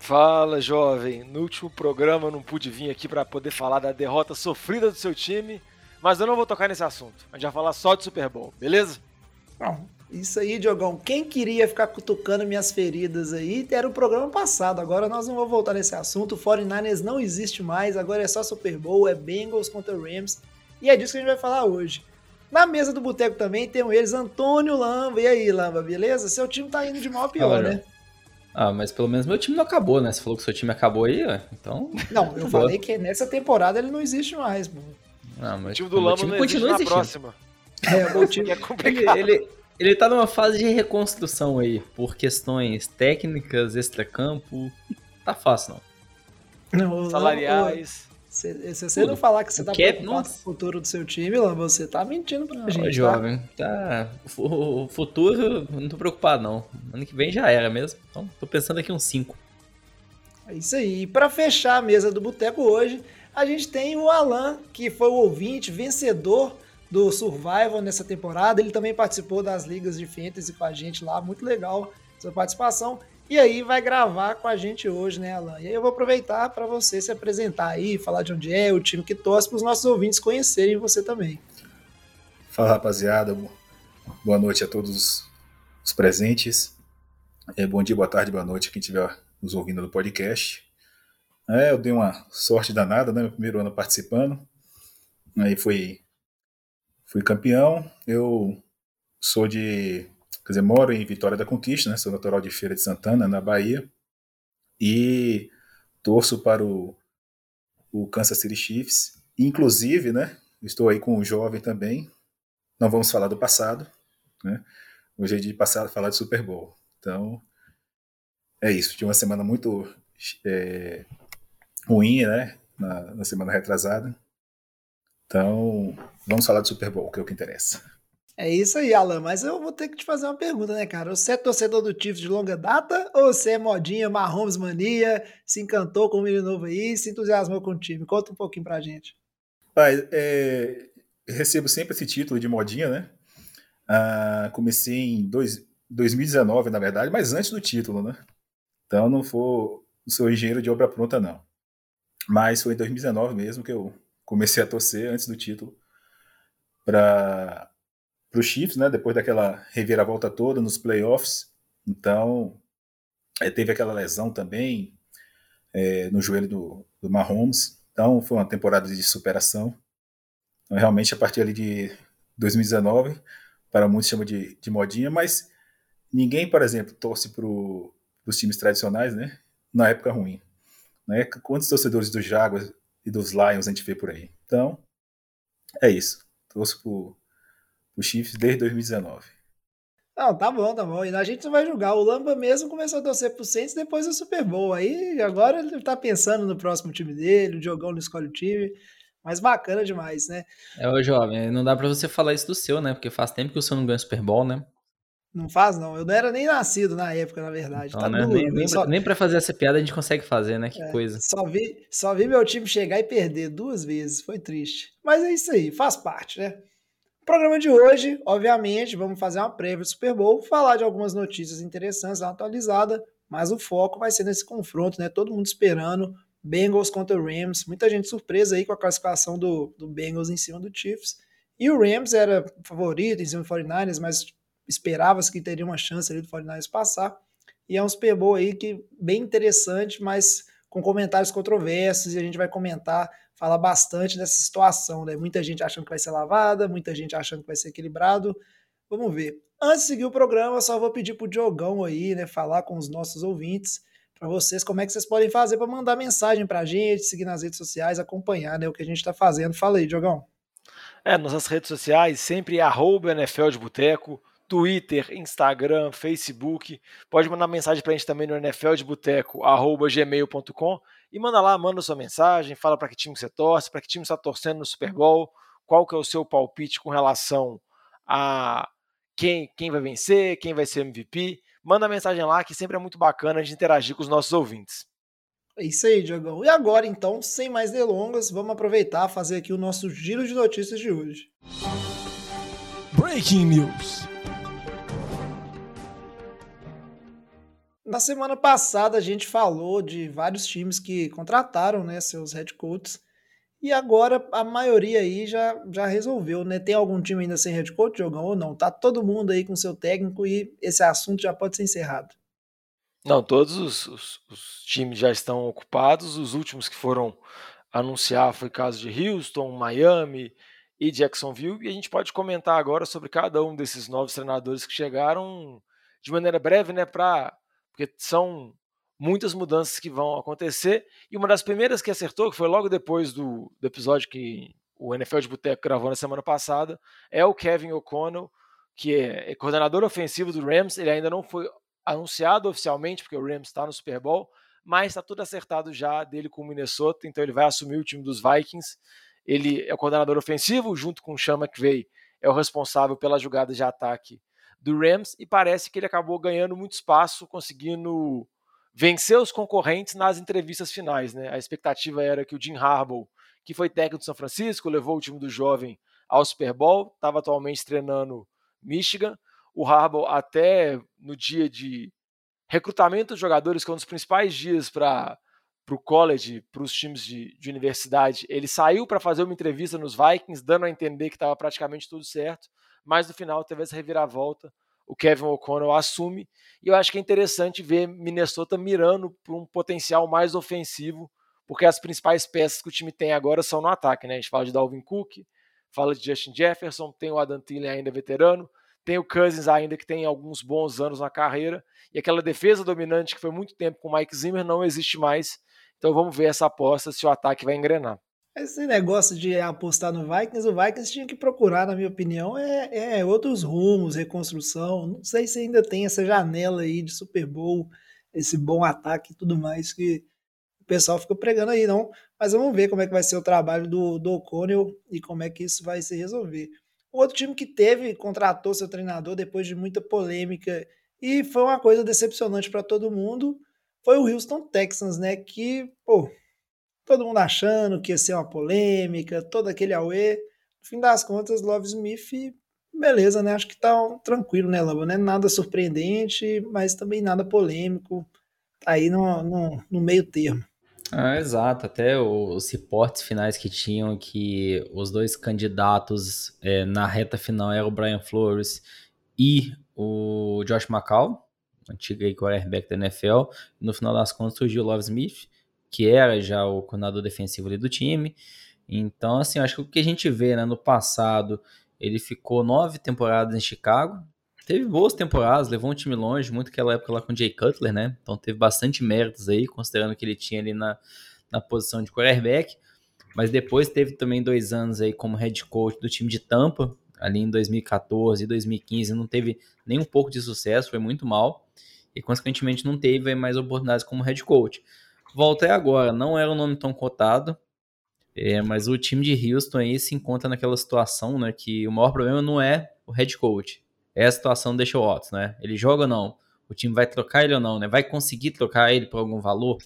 Fala, jovem. No último programa eu não pude vir aqui para poder falar da derrota sofrida do seu time, mas eu não vou tocar nesse assunto. A gente vai falar só de Super Bowl, beleza? Não. Isso aí, Diogão. Quem queria ficar cutucando minhas feridas aí era o programa passado. Agora nós não vamos voltar nesse assunto. O 49ers não existe mais. Agora é só Super Bowl, é Bengals contra Rams. E é disso que a gente vai falar hoje. Na mesa do boteco também tem eles, Antônio Lamba. E aí, Lamba, beleza? Seu time tá indo de mal a pior, Fala, né? Ah, mas pelo menos meu time não acabou, né? Você falou que seu time acabou aí, ó. então. Não, eu falei que nessa temporada ele não existe mais, pô. Não, mas o time do Lama time não continua existe na próxima. É, o time é complicado. Ele, ele, ele tá numa fase de reconstrução aí, por questões técnicas, extracampo. Tá fácil, não. não Salariais. Se, se você não falar que você tá preocupado com o futuro do seu time, você tá mentindo pra gente. Ô, tá? jovem, tá? O futuro, não tô preocupado, não. Ano que vem já era mesmo. Então, tô pensando aqui uns 5. É isso aí. E pra fechar a mesa do Boteco hoje, a gente tem o Alan, que foi o ouvinte vencedor do Survival nessa temporada. Ele também participou das ligas de fantasy com a gente lá, muito legal sua participação. E aí vai gravar com a gente hoje, né, Alan? E aí eu vou aproveitar para você se apresentar aí, falar de onde é, o time que torce, para os nossos ouvintes conhecerem você também. Fala, rapaziada. Boa noite a todos os presentes. É, bom dia, boa tarde, boa noite quem estiver nos ouvindo no podcast. É, eu dei uma sorte danada, né? Meu primeiro ano participando. Aí fui, fui campeão. Eu sou de Quer dizer, moro em Vitória da Conquista, né? Sou natural de Feira de Santana, na Bahia. E torço para o, o Kansas City Chiefs. Inclusive, né? Estou aí com um jovem também. Não vamos falar do passado, né? Hoje é de passar falar de Super Bowl. Então, é isso. Tive uma semana muito é, ruim, né? Na, na semana retrasada. Então, vamos falar do Super Bowl, que é o que interessa. É isso aí, Alan. Mas eu vou ter que te fazer uma pergunta, né, cara? Você é torcedor do Chiefs de longa data ou você é modinha, Mahomes mania, se encantou com o menino novo aí, se entusiasmou com o time? Conta um pouquinho pra gente. Pai, é, recebo sempre esse título de modinha, né? Ah, comecei em dois, 2019, na verdade, mas antes do título, né? Então não for, sou engenheiro de obra pronta, não. Mas foi em 2019 mesmo que eu comecei a torcer antes do título para para os Chiefs, né? Depois daquela reviravolta toda nos playoffs. Então, é, teve aquela lesão também é, no joelho do, do Mahomes. Então, foi uma temporada de superação. Então, realmente, a partir ali de 2019, para muitos chama de, de modinha, mas ninguém, por exemplo, torce para os times tradicionais, né? Na época ruim. Né? Quantos torcedores dos Jaguars e dos Lions a gente vê por aí? Então, é isso. Torço o Chiefs desde 2019. Não, tá bom, tá bom. E a gente não vai julgar. O Lamba mesmo começou a torcer pro Saints depois do Super Bowl. Aí agora ele tá pensando no próximo time dele, o Diogão não escolhe o time. Mas bacana demais, né? É, o jovem, não dá para você falar isso do seu, né? Porque faz tempo que o seu não ganha Super Bowl, né? Não faz, não. Eu não era nem nascido na época, na verdade. Então, tá né? duro, nem, nem, só... nem pra fazer essa piada a gente consegue fazer, né? Que é, coisa. Só vi, só vi meu time chegar e perder duas vezes. Foi triste. Mas é isso aí, faz parte, né? Programa de hoje, obviamente, vamos fazer uma prévia do Super Bowl, falar de algumas notícias interessantes, atualizada, mas o foco vai ser nesse confronto, né? Todo mundo esperando Bengals contra Rams, muita gente surpresa aí com a classificação do, do Bengals em cima do Chiefs. E o Rams era favorito em cima do 49ers, mas esperava-se que teria uma chance ali do 49ers passar. E é um Super Bowl aí que bem interessante, mas com comentários controversos, e a gente vai comentar fala bastante dessa situação, né? Muita gente achando que vai ser lavada, muita gente achando que vai ser equilibrado. Vamos ver. Antes de seguir o programa, só vou pedir pro Diogão aí, né, falar com os nossos ouvintes, para vocês, como é que vocês podem fazer para mandar mensagem pra gente, seguir nas redes sociais, acompanhar, né, o que a gente está fazendo. Fala aí, Diogão. É, nossas redes sociais, sempre arroba NFL de Boteco, Twitter, Instagram, Facebook. Pode mandar mensagem para a gente também no NFL E manda lá, manda sua mensagem, fala para que time você torce, para que time você está torcendo no Super Bowl, qual que é o seu palpite com relação a quem, quem vai vencer, quem vai ser MVP. Manda mensagem lá que sempre é muito bacana de interagir com os nossos ouvintes. É isso aí, Diogão. E agora, então, sem mais delongas, vamos aproveitar e fazer aqui o nosso giro de notícias de hoje. Breaking News. Na semana passada a gente falou de vários times que contrataram né, seus head coaches e agora a maioria aí já, já resolveu, né? Tem algum time ainda sem head coach, Diogão, ou não? Tá todo mundo aí com seu técnico e esse assunto já pode ser encerrado. Não, todos os, os, os, times já estão ocupados. Os últimos que foram anunciar foi o caso de Houston, Miami e Jacksonville. E a gente pode comentar agora sobre cada um desses novos treinadores que chegaram de maneira breve, né? Pra, porque são muitas mudanças que vão acontecer. E uma das primeiras que acertou, que foi logo depois do, do episódio que o NFL de Boteco gravou na semana passada, é o Kevin O'Connell, que é coordenador ofensivo do Rams. Ele ainda não foi anunciado oficialmente, porque o Rams está no Super Bowl, mas está tudo acertado já dele com o Minnesota, então ele vai assumir o time dos Vikings. Ele é o coordenador ofensivo, junto com o Sean McVay, é o responsável pelas jogadas de ataque do Rams, e parece que ele acabou ganhando muito espaço, conseguindo vencer os concorrentes nas entrevistas finais. Né? A expectativa era que o Jim Harbaugh, que foi técnico de São Francisco, levou o time do jovem ao Super Bowl, estava atualmente treinando Michigan, o Harbaugh até no dia de recrutamento dos jogadores, que é um dos principais dias para o college, para os times de, de, universidade, ele saiu para fazer uma entrevista nos Vikings, dando a entender que estava praticamente tudo certo, mas no final teve essa reviravolta, o Kevin O'Connell assume, e eu acho que é interessante ver Minnesota mirando para um potencial mais ofensivo, porque as principais peças que o time tem agora são no ataque, né? A gente fala de Dalvin Cook, fala de Justin Jefferson, tem o Adam Thielen ainda veterano, tem o Cousins ainda que tem alguns bons anos na carreira. E aquela defesa dominante que foi muito tempo com o Mike Zimmer não existe mais. Então vamos ver essa aposta se o ataque vai engrenar. Esse negócio de apostar no Vikings, o Vikings tinha que procurar, na minha opinião, é, é, outros rumos, reconstrução. Não sei se ainda tem essa janela aí de Super Bowl, esse bom ataque e tudo mais que o pessoal fica pregando aí, não. Mas vamos ver como é que vai ser o trabalho do, do O'Connell e como é que isso vai se resolver. O outro time que teve, contratou seu treinador depois de muita polêmica e foi uma coisa decepcionante para todo mundo, foi o Houston Texans, né? Que, pô, todo mundo achando que ia ser uma polêmica, todo aquele auê. No fim das contas, Love Smith, beleza, né? Acho que tá tranquilo, né, Love? Não é nada surpreendente, mas também nada polêmico. Tá aí no, no, no meio termo. Ah, exato, até os reportes finais que tinham que os dois candidatos é, na reta final eram o Brian Flores e o Josh McCall, antigo quarterback da NFL. No final das contas surgiu o Love Smith, que era já o coordenador defensivo ali do time. Então, assim, acho que o que a gente vê né, no passado, ele ficou nove temporadas em Chicago, teve boas temporadas, levou um time longe, muito aquela época lá com o Jay Cutler, né? Então teve bastante méritos aí, considerando que ele tinha ali na, na posição de quarterback. Mas depois teve também dois anos aí como head coach do time de Tampa, ali em 2014 e 2015, não teve nem um pouco de sucesso, foi muito mal. E consequentemente não teve mais oportunidades como head coach. Volta aí agora, não era um nome tão cotado, é, mas o time de Houston aí se encontra naquela situação, né, que o maior problema não é o head coach, é a situação do Deshaun Watson, né? Ele joga ou não? O time vai trocar ele ou não, né? Vai conseguir trocar ele por algum valor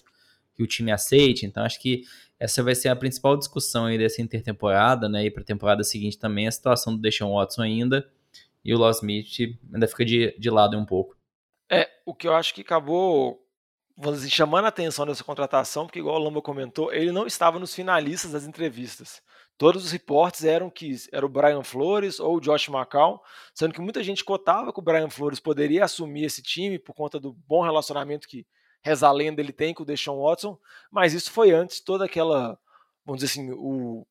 que o time aceite? Então acho que essa vai ser a principal discussão aí dessa intertemporada, né? E para a temporada seguinte também a situação do Deshaun Watson ainda e o Loss Smith ainda fica de, de lado um pouco. É, o que eu acho que acabou vamos dizer, chamando a atenção dessa contratação, porque igual o Lamba comentou, ele não estava nos finalistas das entrevistas. Todos os reportes eram que era o Brian Flores ou o Josh McCown, sendo que muita gente cotava que o Brian Flores poderia assumir esse time por conta do bom relacionamento que reza a lenda ele tem com o Deshaun Watson, mas isso foi antes toda aquela, vamos dizer assim, o,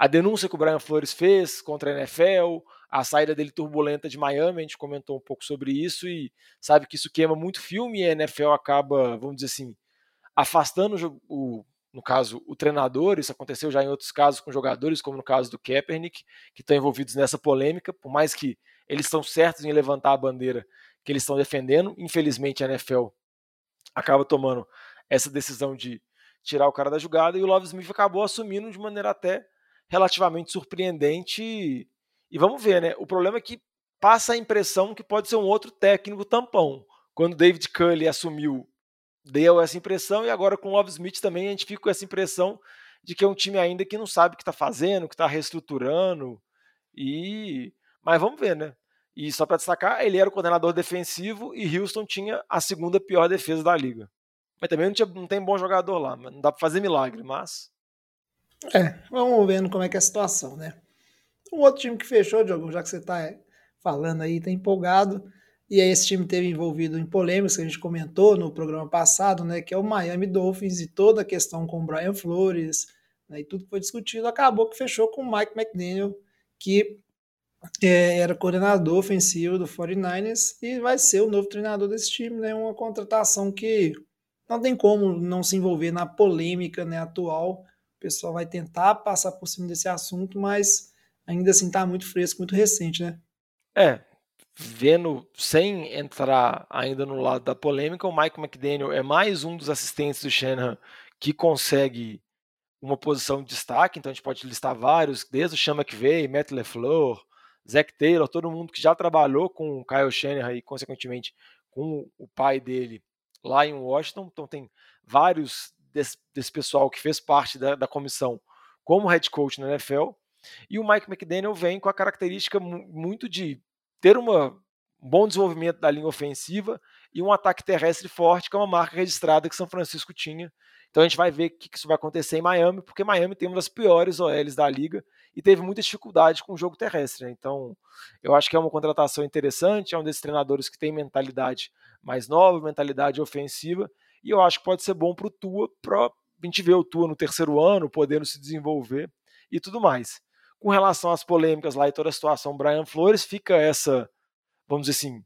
a denúncia que o Brian Flores fez contra a NFL, a saída dele turbulenta de Miami, a gente comentou um pouco sobre isso e sabe que isso queima muito filme e a NFL acaba, vamos dizer assim, afastando o, no caso, o treinador, isso aconteceu já em outros casos com jogadores, como no caso do Kaepernick, que estão envolvidos nessa polêmica, por mais que eles estão certos em levantar a bandeira que eles estão defendendo, infelizmente a NFL acaba tomando essa decisão de tirar o cara da jogada, e o Love Smith acabou assumindo de maneira até relativamente surpreendente. E, e vamos ver, né? O problema é que passa a impressão que pode ser um outro técnico tampão. Quando David Cully assumiu, deu essa impressão, e agora com o Love Smith também a gente fica com essa impressão de que é um time ainda que não sabe o que está fazendo, que está reestruturando. E mas vamos ver, né? E só para destacar, ele era o coordenador defensivo e Houston tinha a segunda pior defesa da liga. Mas também não, tinha, não tem bom jogador lá, não dá para fazer milagre, mas. É, vamos vendo como é que é a situação, né? Um outro time que fechou, Diogo, já que você está falando aí, tá empolgado. E aí esse time teve envolvido em polêmicas que a gente comentou no programa passado, né? Que é o Miami Dolphins e toda a questão com o Brian Flores, né, e tudo que foi discutido, acabou que fechou com o Mike McDaniel, que é, era coordenador ofensivo do 49ers e vai ser o novo treinador desse time, né? Uma contratação que não tem como não se envolver na polêmica né, atual. O pessoal vai tentar passar por cima desse assunto, mas ainda assim está muito fresco, muito recente, né? É, vendo, sem entrar ainda no lado da polêmica, o Mike McDaniel é mais um dos assistentes do Shanahan que consegue uma posição de destaque, então a gente pode listar vários, desde o Sean McVay, Matt LeFleur, Zach Taylor, todo mundo que já trabalhou com o Kyle Shanahan e, consequentemente, com o pai dele lá em Washington. Então, tem vários desse, desse pessoal que fez parte da, da, comissão como head coach na NFL. E o Mike McDaniel vem com a característica muito de ter uma, um bom desenvolvimento da linha ofensiva e um ataque terrestre forte, que é uma marca registrada que São Francisco tinha. Então a gente vai ver o que isso vai acontecer em Miami, porque Miami tem uma das piores OLs da liga e teve muita dificuldade com o jogo terrestre. Né? Então, eu acho que é uma contratação interessante, é um desses treinadores que tem mentalidade mais nova, mentalidade ofensiva, e eu acho que pode ser bom para o Tua, para a gente ver o Tua no terceiro ano, podendo se desenvolver e tudo mais. Com relação às polêmicas lá e toda a situação, Brian Flores, fica essa, vamos dizer assim,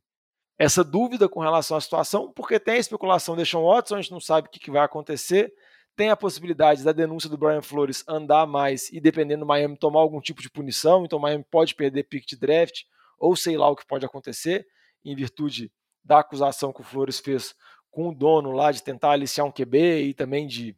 essa dúvida com relação à situação, porque tem a especulação de Sean Watson, a gente não sabe o que vai acontecer, tem a possibilidade da denúncia do Brian Flores andar mais e, dependendo do Miami, tomar algum tipo de punição. Então, Miami pode perder pick de draft, ou sei lá o que pode acontecer, em virtude da acusação que o Flores fez com o dono lá de tentar aliciar um QB e também de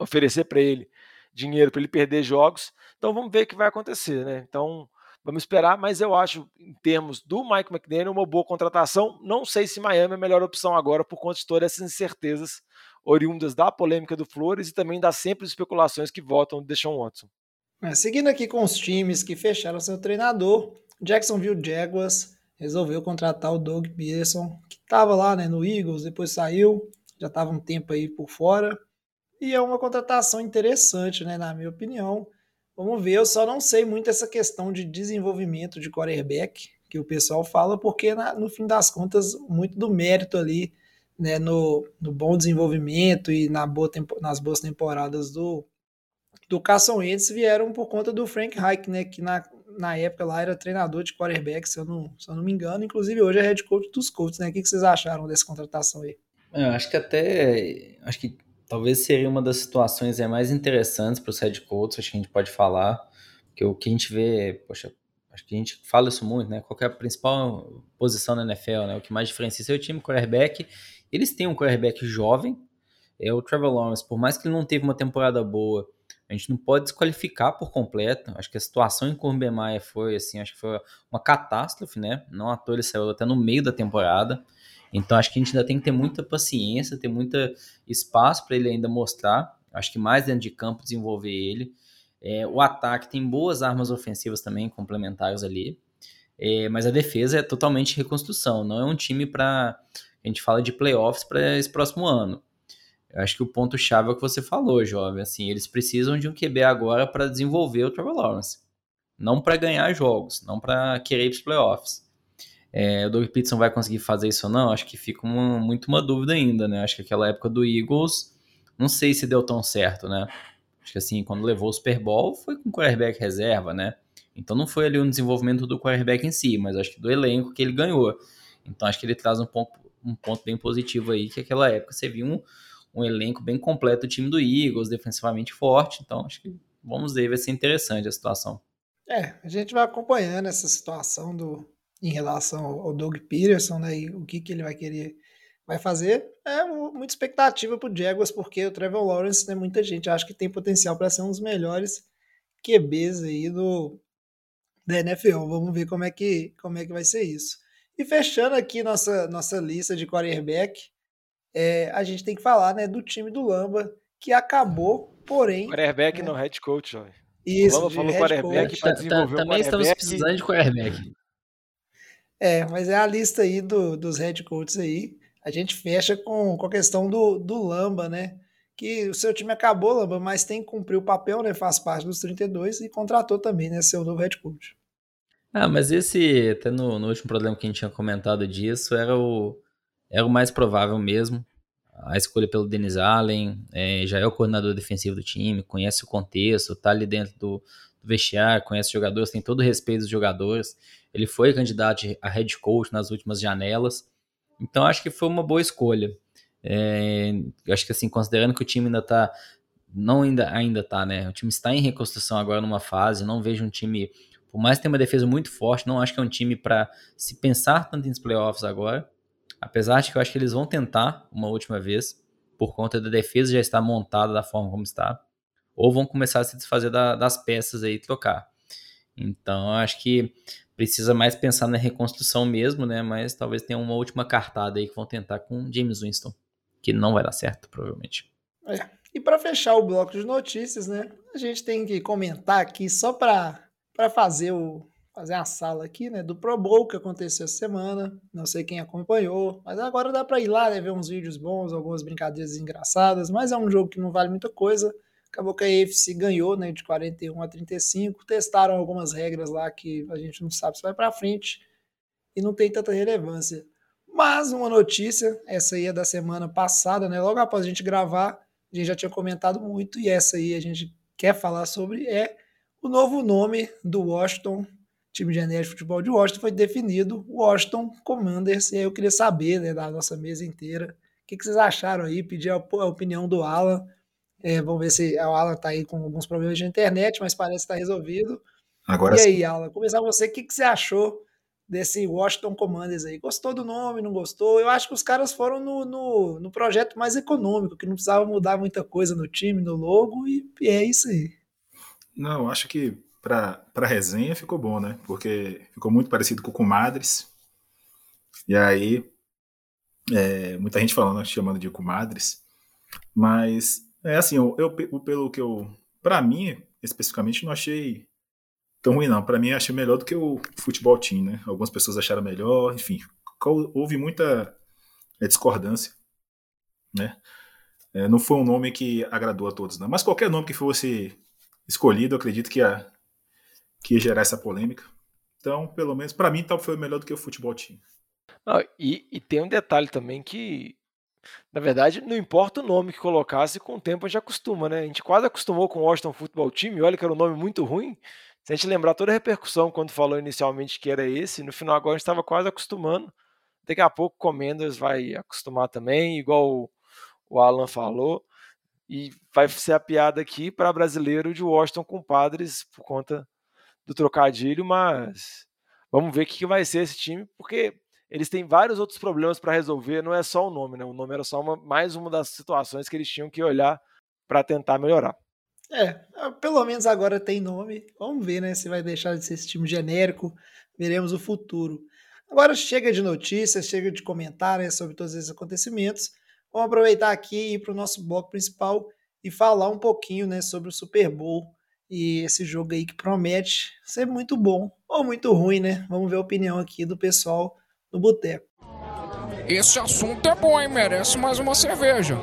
oferecer para ele dinheiro para ele perder jogos. Então, vamos ver o que vai acontecer, né? Então, vamos esperar, mas eu acho, em termos do Mike McDaniel, uma boa contratação. Não sei se Miami é a melhor opção agora por conta de todas essas incertezas oriundas da polêmica do Flores e também das simples especulações que votam de Deshaun Watson. É, seguindo aqui com os times que fecharam seu treinador, Jacksonville Jaguars resolveu contratar o Doug Peterson, que estava lá né, no Eagles, depois saiu, já estava um tempo aí por fora. E é uma contratação interessante, né, na minha opinião. Vamos ver, eu só não sei muito essa questão de desenvolvimento de quarterback que o pessoal fala, porque na, no fim das contas, muito do mérito ali né, no, no bom desenvolvimento e na boa nas boas temporadas do, do Carson Wentz vieram por conta do Frank Reich, né, que na, na época lá era treinador de quarterback, se eu não, se eu não me engano, inclusive hoje é head coach dos Colts, né? O que, vocês acharam dessa contratação aí? É, eu acho que até, acho que talvez seria uma das situações é, mais interessantes para os head coaches, acho que a gente pode falar, que o que a gente vê, poxa, acho que a gente fala isso muito, né? Qual é a principal posição na NFL, né? O que mais diferencia é seu time, quarterback eles têm um quarterback jovem, é o Trevor Lawrence, por mais que ele não teve uma temporada boa, a gente não pode desqualificar por completo. Acho que a situação em Corbin Maia foi assim, acho que foi uma catástrofe, né? Não à toa ele saiu até no meio da temporada. Então acho que a gente ainda tem que ter muita paciência, ter muito espaço para ele ainda mostrar. Acho que mais dentro de campo desenvolver ele. É, o ataque tem boas armas ofensivas também complementares ali. É, mas a defesa é totalmente reconstrução. Não é um time para a gente fala de playoffs para esse próximo ano. Eu acho que o ponto-chave é o que você falou, jovem. Assim, eles precisam de um QB agora para desenvolver o Trevor Lawrence. Não para ganhar jogos, não para querer ir para os playoffs. É, o Doug Peterson vai conseguir fazer isso ou não? Acho que fica uma, muito uma dúvida ainda, né? Acho que aquela época do Eagles, não sei se deu tão certo, né? Acho que assim, quando levou o Super Bowl, foi com o quarterback reserva, né? Então não foi ali um desenvolvimento do quarterback em si, mas acho que do elenco que ele ganhou. Então acho que ele traz um pouco, um ponto bem positivo aí, que aquela época você viu um, um elenco bem completo do time do Eagles, defensivamente forte, então acho que vamos ver, vai ser interessante a situação. É, a gente vai acompanhando essa situação do em relação ao Doug Peterson, né, e o que, que ele vai querer vai fazer. É muita expectativa para o Jaguars, porque o Trevor Lawrence, né, muita gente acha que tem potencial para ser um dos melhores QBs aí do, da NFL. Vamos ver como é que, como é que vai ser isso. E fechando aqui nossa, nossa lista de quarterback, é, a gente tem que falar né, do time do Lamba, que acabou, porém. Quarterback né, não head coach, ó. Isso, o Lamba falou quarterback para desenvolver Também um estamos quarterback. precisando de quarterback. É, mas é a lista aí do, dos head coaches aí. A gente fecha com, com a questão do, do Lamba, né? Que o seu time acabou, Lamba, mas tem que cumprir o papel, né? Faz parte dos 32 e contratou também, né? Seu novo head coach. Ah, mas esse, até no, no último problema que a gente tinha comentado disso, era o, era o mais provável mesmo. A escolha pelo Denis Allen, é, já é o coordenador defensivo do time, conhece o contexto, tá ali dentro do, do vestiário, conhece os jogadores, tem todo o respeito dos jogadores. Ele foi candidato a head coach nas últimas janelas. Então acho que foi uma boa escolha. É, acho que assim, considerando que o time ainda tá. Não ainda, ainda tá, né? O time está em reconstrução agora numa fase. Não vejo um time. Por mais que tenha uma defesa muito forte, não acho que é um time para se pensar tanto nos playoffs agora. Apesar de que eu acho que eles vão tentar uma última vez, por conta da defesa já estar montada da forma como está. Ou vão começar a se desfazer da, das peças aí e trocar. Então, acho que precisa mais pensar na reconstrução mesmo, né? Mas talvez tenha uma última cartada aí que vão tentar com James Winston, que não vai dar certo, provavelmente. É. E para fechar o bloco de notícias, né? A gente tem que comentar aqui só para fazer o fazer a sala aqui, né, do Pro Bowl que aconteceu essa semana. Não sei quem acompanhou, mas agora dá para ir lá, né, ver uns vídeos bons, algumas brincadeiras engraçadas, mas é um jogo que não vale muita coisa. Acabou que a AFC ganhou, né, de 41 a 35. Testaram algumas regras lá que a gente não sabe se vai para frente e não tem tanta relevância. Mas uma notícia, essa aí é da semana passada, né? Logo após a gente gravar, a gente já tinha comentado muito e essa aí a gente quer falar sobre é o novo nome do Washington, time de de futebol de Washington foi definido, Washington Commanders. E aí eu queria saber, né, da nossa mesa inteira, o que, que vocês acharam aí, pedir a opinião do Alan. É, vamos ver se o Alan tá aí com alguns problemas de internet, mas parece que tá resolvido. Agora e sim. aí, Alan, começar com você, o que, que você achou desse Washington Commanders aí? Gostou do nome, não gostou? Eu acho que os caras foram no, no, no projeto mais econômico, que não precisava mudar muita coisa no time, no logo, e, e é isso aí. Não, acho que para resenha ficou bom, né? Porque ficou muito parecido com o Comadres. E aí, é, muita gente falando, chamando de Comadres. Mas, é assim, eu, eu pelo que eu. Para mim, especificamente, não achei tão ruim, não. Para mim, achei melhor do que o futebol team, né? Algumas pessoas acharam melhor, enfim. Houve muita discordância, né? É, não foi um nome que agradou a todos, não. Mas qualquer nome que fosse escolhido, eu acredito que ia, que ia gerar essa polêmica. Então, pelo menos, para mim, tal foi melhor do que o futebol. Não, e, e, tem um detalhe também que, na verdade, não importa o nome que colocasse, com o tempo a gente acostuma, né? A gente quase acostumou com o Washington Football Team, e olha que era um nome muito ruim. Se a gente lembrar toda a repercussão quando falou inicialmente que era esse, no final agora a gente estava quase acostumando. Daqui a pouco o Commanders vai acostumar também, igual o Alan falou. E vai ser a piada aqui para brasileiro de Washington com padres por conta do trocadilho, mas vamos ver o que vai ser esse time, porque eles têm vários outros problemas para resolver, não é só o nome, né? O nome era só uma, mais uma das situações que eles tinham que olhar para tentar melhorar. É, pelo menos agora tem nome. Vamos ver, né? Se vai deixar de ser esse time genérico. Veremos o futuro. Agora chega de notícias, chega de comentar né, sobre todos esses acontecimentos. Vamos aproveitar aqui e ir para o nosso bloco principal e falar um pouquinho né, sobre o Super Bowl e esse jogo aí que promete ser muito bom ou muito ruim, né? Vamos ver a opinião aqui do pessoal no boteco. Esse assunto é bom, hein? Merece mais uma cerveja.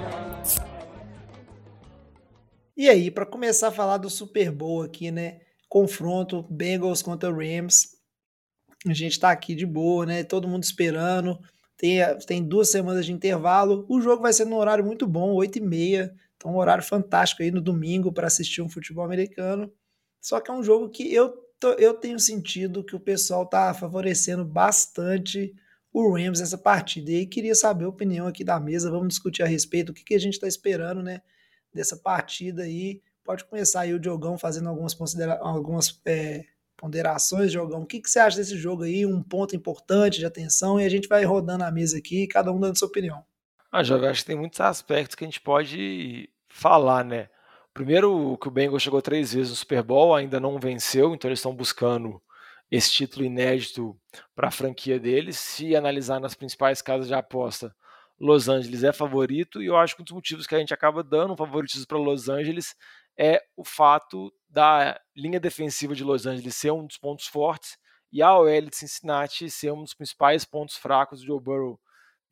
E aí, para começar a falar do Super Bowl aqui, né? Confronto Bengals contra Rams. A gente tá aqui de boa, né? Todo mundo esperando. Tem, tem duas semanas de intervalo. O jogo vai ser num horário muito bom, 8 e meia. Então, um horário fantástico aí no domingo para assistir um futebol americano. Só que é um jogo que eu, tô, eu tenho sentido que o pessoal tá favorecendo bastante o Rams nessa partida. E aí, queria saber a opinião aqui da mesa. Vamos discutir a respeito do que, que a gente está esperando, né? Dessa partida aí. Pode começar aí o Diogão fazendo algumas, considera algumas é, ponderações, Diogão. O que, que você acha desse jogo aí? Um ponto importante de atenção. E a gente vai rodando a mesa aqui, cada um dando sua opinião. Ah, Jovem, acho que tem muitos aspectos que a gente pode falar, né? Primeiro, que o Bengals chegou três vezes no Super Bowl, ainda não venceu, então eles estão buscando esse título inédito para a franquia deles. Se analisar nas principais casas de aposta, Los Angeles é favorito, e eu acho que um dos motivos que a gente acaba dando um favoritismo para Los Angeles é o fato da linha defensiva de Los Angeles ser um dos pontos fortes e a OL de Cincinnati ser um dos principais pontos fracos do Joe Burrow.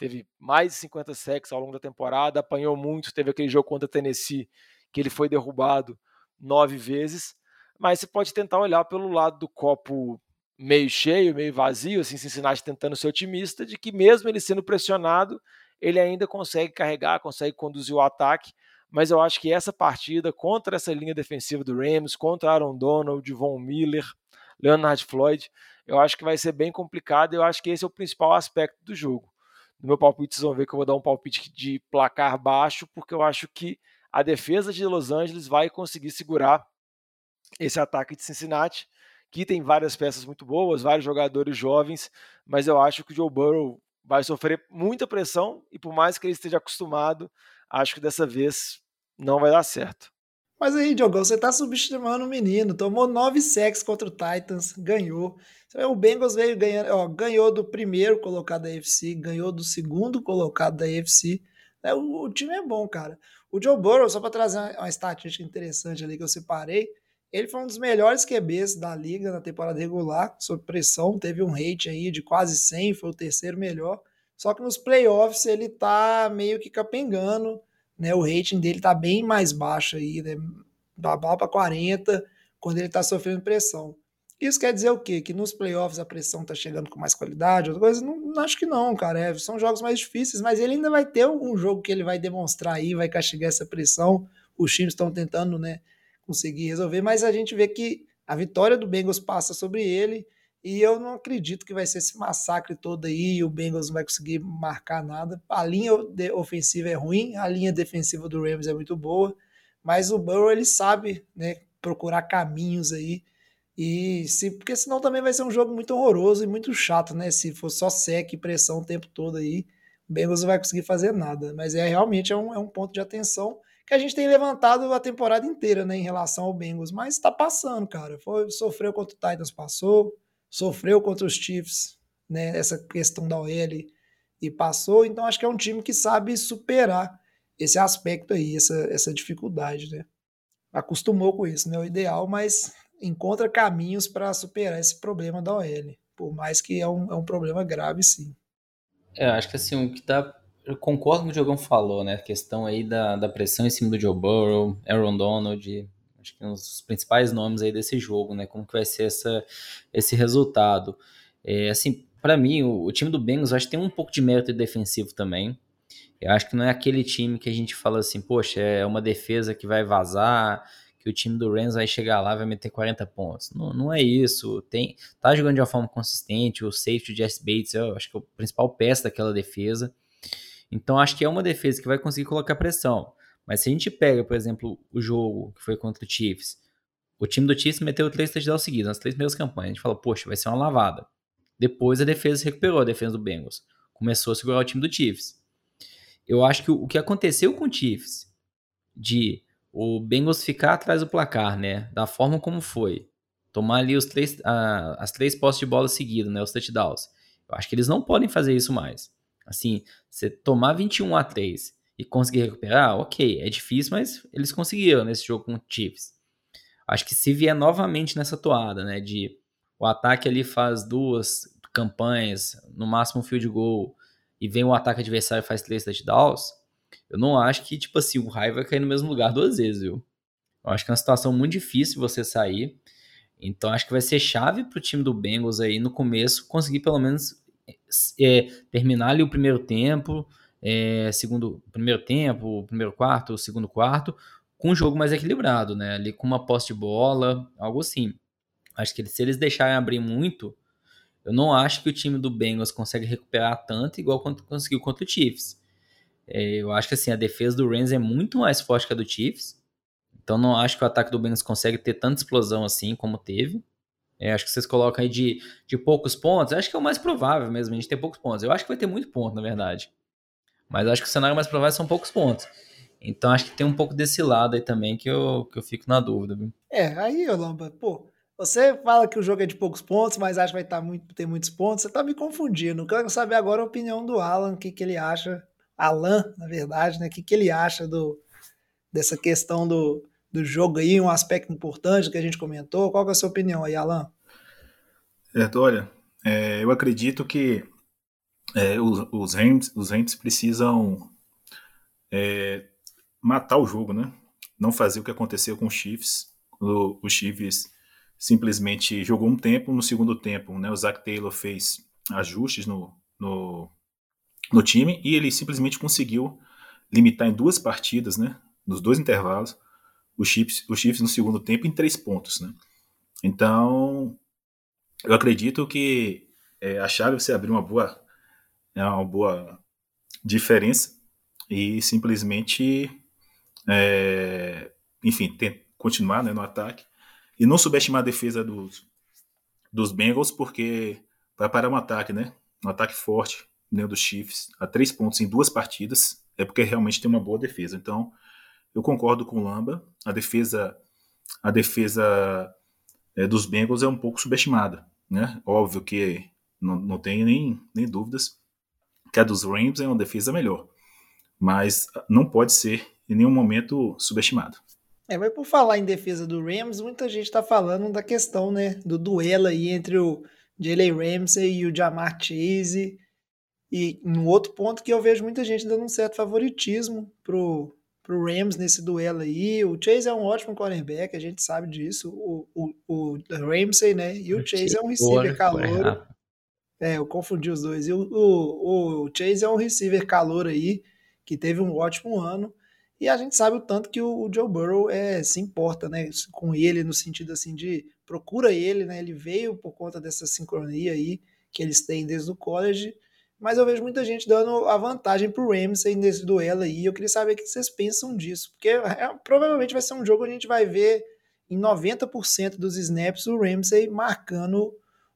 Teve mais de 50 sacks ao longo da temporada, apanhou muito, teve aquele jogo contra Tennessee que ele foi derrubado nove vezes, mas você pode tentar olhar pelo lado do copo meio cheio, meio vazio, assim, Cincinnati tentando ser otimista, de que mesmo ele sendo pressionado, ele ainda consegue carregar, consegue conduzir o ataque, mas eu acho que essa partida contra essa linha defensiva do Rams, contra Aaron Donald, Von Miller, Leonard Floyd, eu acho que vai ser bem complicado, eu acho que esse é o principal aspecto do jogo. No meu palpite, vocês vão ver que eu vou dar um palpite de placar baixo, porque eu acho que a defesa de Los Angeles vai conseguir segurar esse ataque de Cincinnati, que tem várias peças muito boas, vários jogadores jovens, mas eu acho que o Joe Burrow vai sofrer muita pressão e por mais que ele esteja acostumado, acho que dessa vez não vai dar certo. Mas aí, Diogão, você tá subestimando o menino. Tomou nove sacks contra o Titans, ganhou. O Bengals veio ganhando, ó, ganhou do primeiro colocado da AFC, ganhou do segundo colocado da AFC. É, o, o, time é bom, cara. O Joe Burrow, só para trazer uma, uma estatística interessante ali que eu separei, ele foi um dos melhores QBs da liga na temporada regular, sob pressão, teve um rate aí de quase 100, foi o terceiro melhor. Só que nos playoffs ele tá meio que capengando, né? O rating dele tá bem mais baixo aí, né? Da bala para 40 quando ele tá sofrendo pressão. Isso quer dizer o quê? Que nos playoffs a pressão tá chegando com mais qualidade? Outra coisa? Não, não acho que não, cara. É, são jogos mais difíceis, mas ele ainda vai ter um jogo que ele vai demonstrar aí, vai castigar essa pressão. Os times estão tentando, né? conseguir resolver, mas a gente vê que a vitória do Bengals passa sobre ele e eu não acredito que vai ser esse massacre todo aí e o Bengals não vai conseguir marcar nada. A linha ofensiva é ruim, a linha defensiva do Rams é muito boa, mas o Burrow ele sabe, né, procurar caminhos aí e se porque senão também vai ser um jogo muito horroroso e muito chato, né? Se for só sec e pressão o tempo todo aí, o Bengals não vai conseguir fazer nada. Mas é realmente é um, é um ponto de atenção que a gente tem levantado a temporada inteira, né, em relação ao Bengals, mas está passando, cara. Foi, sofreu contra o Titans, passou, sofreu contra os Chiefs, né, essa questão da OL e passou, então acho que é um time que sabe superar esse aspecto aí, essa, essa dificuldade, né. Acostumou com isso, né, o ideal, mas encontra caminhos para superar esse problema da OL, por mais que é um, é um problema grave, sim. É, acho que assim, o que dá eu concordo com o que o Diogão falou, né? A questão aí da, da pressão em cima do Joe Burrow, Aaron Donald, acho que é um dos principais nomes aí desse jogo, né? Como que vai ser essa, esse resultado. É, assim, para mim, o, o, time do Bengals acho que tem um pouco de mérito defensivo também. Eu acho que não é aquele time que a gente fala assim, poxa, é uma defesa que vai vazar, que o time do Rams vai chegar lá vai meter 40 pontos. Não, não é isso. Tem, tá jogando de uma forma consistente, o safety de Jess Bates, eu acho que é o principal peça daquela defesa. Então acho que é uma defesa que vai conseguir colocar pressão. Mas se a gente pega, por exemplo, o jogo que foi contra o Chiefs, o time do Chiefs meteu três touchdowns seguidos nas três primeiras campanhas. A gente falou, poxa, vai ser uma lavada. Depois a defesa se recuperou, a defesa do Bengals. Começou a segurar o time do Chiefs. Eu acho que o que aconteceu com o Chiefs, de o Bengals ficar atrás do placar, né? Da forma como foi. Tomar ali os três, as três postes de bola seguidas, né? Os touchdowns. Eu acho que eles não podem fazer isso mais. Assim, você tomar 21 a 3 e conseguir recuperar, ok, é difícil, mas eles conseguiram nesse jogo com o Chiefs. Acho que se vier novamente nessa toada, né, de o ataque ali faz duas campanhas, no máximo um field goal, e vem o ataque adversário e faz três touchdowns, eu não acho que, tipo assim, o raio vai cair no mesmo lugar duas vezes, viu? Eu acho que é uma situação muito difícil você sair. Então acho que vai ser chave pro time do Bengals aí no começo conseguir pelo menos é, terminar ali o primeiro tempo, é, segundo primeiro tempo, primeiro quarto, segundo quarto, com um jogo mais equilibrado, né? Ali com uma posse de bola, algo assim. Acho que se eles deixarem abrir muito, eu não acho que o time do Bengals consegue recuperar tanto igual quanto conseguiu contra o Chiefs. É, eu acho que assim, a defesa do Rams é muito mais forte que a do Chiefs. Então não acho que o ataque do Bengals consegue ter tanta explosão assim como teve. É, acho que vocês colocam aí de, de poucos pontos. Acho que é o mais provável mesmo, a gente ter poucos pontos. Eu acho que vai ter muito ponto, na verdade. Mas acho que o cenário mais provável são poucos pontos. Então acho que tem um pouco desse lado aí também que eu, que eu fico na dúvida. Viu? É, aí, Lamba, pô, você fala que o jogo é de poucos pontos, mas acha que vai estar tá muito, ter muitos pontos. Você tá me confundindo. Quero saber agora a opinião do Alan, o que, que ele acha. Alan, na verdade, né? O que, que ele acha do, dessa questão do, do jogo aí, um aspecto importante que a gente comentou. Qual é a sua opinião aí, Alan? Certo, olha, é, eu acredito que é, os, Rams, os precisam é, matar o jogo, né? Não fazer o que aconteceu com os Chiefs. O, os Chiefs simplesmente jogou um tempo, no segundo tempo, né, o Zach Taylor fez ajustes no, no, no time e ele simplesmente conseguiu limitar em duas partidas, né, nos dois intervalos, os Chiefs, os Chiefs no segundo tempo em três pontos, né. Então, eu acredito que é, a chave é você abrir uma boa, é uma boa diferença e simplesmente, é, enfim, continuar né, no ataque e não subestimar a defesa dos, dos Bengals, porque vai parar um ataque, né? Um ataque forte dentro dos Chiefs, a três pontos em duas partidas, é porque realmente tem uma boa defesa. Então, eu concordo com o Lamba, a defesa, a defesa é, dos Bengals é um pouco subestimada, né? Óbvio que não, não tem nem, nem dúvidas que a dos Rams é uma defesa melhor, mas não pode ser em nenhum momento subestimada. É, mas por falar em defesa do Rams, muita gente está falando da questão, né, do duelo aí entre o Jalen Ramsey e o Jamar Chase. E no outro ponto que eu vejo muita gente dando um certo favoritismo pro, pro Rams nesse duelo aí. O Chase é um ótimo cornerback, a gente sabe disso. O, o, o Ramsey, né? E o Chase é um receiver calor. É, eu confundi os dois. E o, o, o Chase é um receiver calor aí, que teve um ótimo ano. E a gente sabe o tanto que o, Joe Burrow é, se importa né, com ele, no sentido assim de procura ele, né? Ele veio por conta dessa sincronia aí que eles têm desde o college. Mas eu vejo muita gente dando a vantagem pro Ramsey nesse duelo aí. Eu queria saber o que vocês pensam disso. Porque é, provavelmente vai ser um jogo que a gente vai ver em 90% dos snaps o Ramsey marcando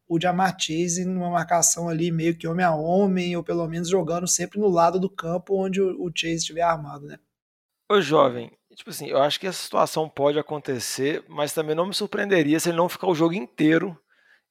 o Jamar Chase numa marcação ali meio que homem a homem, ou pelo menos jogando sempre no lado do campo onde o Chase estiver armado, né? Ô jovem, tipo assim, eu acho que essa situação pode acontecer, mas também não me surpreenderia se ele não ficar o jogo inteiro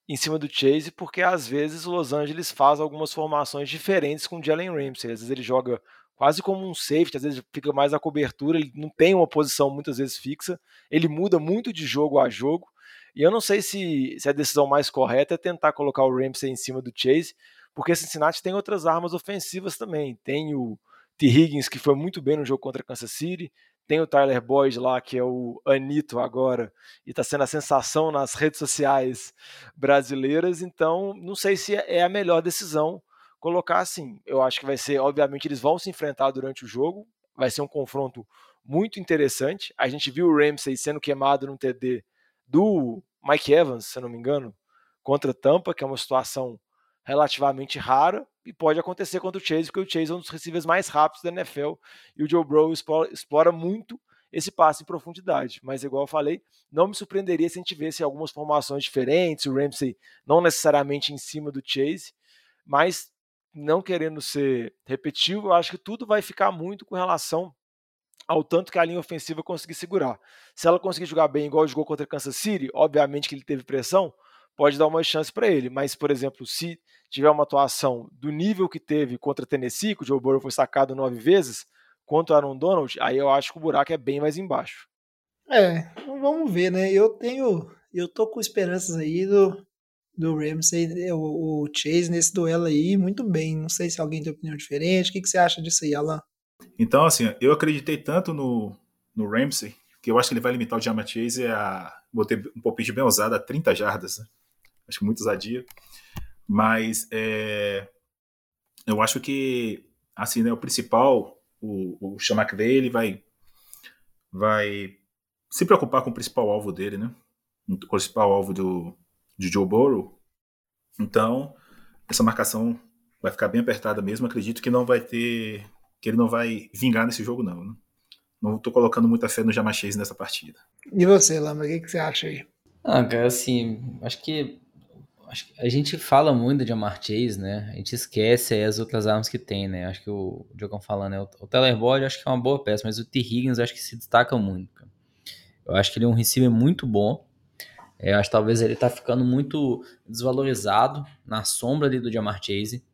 em cima do Chase, porque às vezes o Los Angeles faz algumas formações diferentes com o Jalen Ramsey. Às vezes ele joga quase como um safety, às vezes fica mais a cobertura, ele não tem uma posição muitas vezes fixa, ele muda muito de jogo a jogo. E eu não sei se, se a decisão mais correta é tentar colocar o Ramsey em cima do Chase, porque Cincinnati tem outras armas ofensivas também. Tem o, T. Higgins, que foi muito bem no jogo contra Kansas City. Tem o Tyler Boyd lá, que é o Anito agora, e está sendo a sensação nas redes sociais brasileiras. Então, não sei se é a melhor decisão colocar assim. Eu acho que vai ser, obviamente, eles vão se enfrentar durante o jogo. Vai ser um confronto muito interessante. A gente viu o Ramsey sendo queimado no TD do Mike Evans, se não me engano, contra Tampa, que é uma situação relativamente rara e pode acontecer contra o Chase, porque o Chase é um dos receivers mais rápidos da NFL e o Joe Burrow explora, explora muito esse passe em profundidade. Mas, igual eu falei, não me surpreenderia se a gente visse algumas formações diferentes, o Ramsey não necessariamente em cima do Chase, mas não querendo ser repetitivo, eu acho que tudo vai ficar muito com relação ao tanto que a linha ofensiva conseguir segurar. Se ela conseguir jogar bem igual jogou contra Kansas City, obviamente que ele teve pressão, pode dar uma chance para ele. Mas, por exemplo, se tiver uma atuação do nível que teve contra Tennessee, que o Joe Burrow foi sacado nove vezes, quanto o Aaron Donald, aí eu acho que o buraco é bem mais embaixo. É, vamos ver, né? Eu tenho, eu tô com esperanças aí do, do Ramsey, o, o Chase nesse duelo aí, muito bem. Não sei se alguém tem opinião diferente. O que, que você acha disso aí, Alan? Então, assim, eu acreditei tanto no, no Ramsey que eu acho que ele vai limitar o Jamar Chase a. Botei um palpite bem ousado a 30 jardas, né? Acho que muito ousadia. Mas é, eu acho que, assim, né, o principal, o, o Sean McVay, ele vai, vai se preocupar com o principal alvo dele, né? O principal alvo do, de Joe Burrow. Então, essa marcação vai ficar bem apertada mesmo. Acredito que não vai ter. Que ele não vai vingar nesse jogo, não. Né? Não estou colocando muita fé no Jamachês nessa partida. E você, Lama, o que, que você acha aí? Ah, cara, assim, acho que acho que a gente fala muito de Jamar Chase, né? A gente esquece as outras armas que tem, né? Acho que o Diogão falando, né? O Teller Boyd acho que é uma boa peça, mas o T. Higgins acho que se destaca muito. Cara. Eu acho que ele é um receiver muito bom. É, eu acho que talvez ele tá ficando muito desvalorizado na sombra ali do Jamar Chase.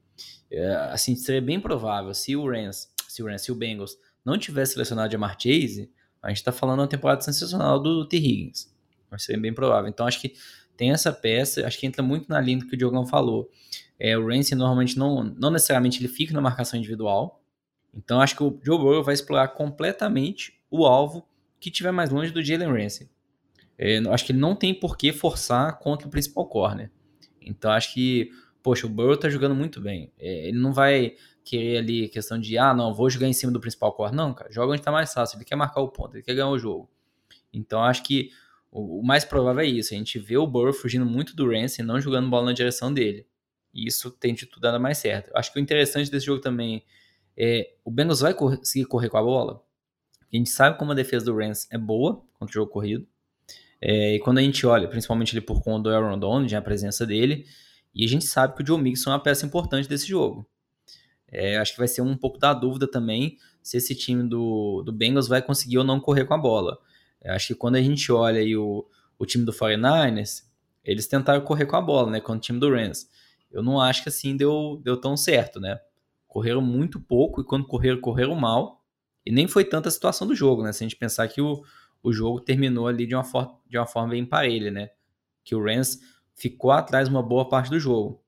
É, assim, seria bem provável se o Rams, se o Rams, se o Bengals não tivesse selecionado Jamar Chase, a gente tá falando uma temporada sensacional do T. Higgins. Vai ser bem provável. Então acho que tem essa peça, acho que entra muito na linha do que o Diogão falou. É, o Ramsey normalmente não, não necessariamente ele fica na marcação individual. Então acho que o Joe Burrow vai explorar completamente o alvo que tiver mais longe do Jalen Ramsey. É, acho que ele não tem por que forçar contra o principal corner. Então acho que, poxa, o Burrow tá jogando muito bem. É, ele não vai querer ali questão de, ah, não, vou jogar em cima do principal corner. Não, cara, joga onde tá mais fácil. Ele quer marcar o ponto, ele quer ganhar o jogo. Então acho que o, mais provável é isso. A gente vê o Burrow fugindo muito do Ramsey, não jogando bola na direção dele. E isso tem de tudo dar mais certo. Acho que o interessante desse jogo também é o Bengals vai conseguir correr com a bola. A gente sabe como a defesa do Rams é boa contra o jogo corrido. É, e quando a gente olha, principalmente ali por conta do Aaron Donald, a presença dele, e a gente sabe que o Joe Mixon é uma peça importante desse jogo. É, acho que vai ser um pouco da dúvida também se esse time do, do Bengals vai conseguir ou não correr com a bola. Eu acho que quando a gente olha aí o, o time do 49ers, eles tentaram correr com a bola, né? Com o time do Rams. Eu não acho que assim deu, deu tão certo, né? Correram muito pouco e quando correram, correram mal. E nem foi tanta a situação do jogo, né? Se a gente pensar que o, o jogo terminou ali de uma, for, de uma forma bem parelha, né? Que o Rams ficou atrás uma boa parte do jogo.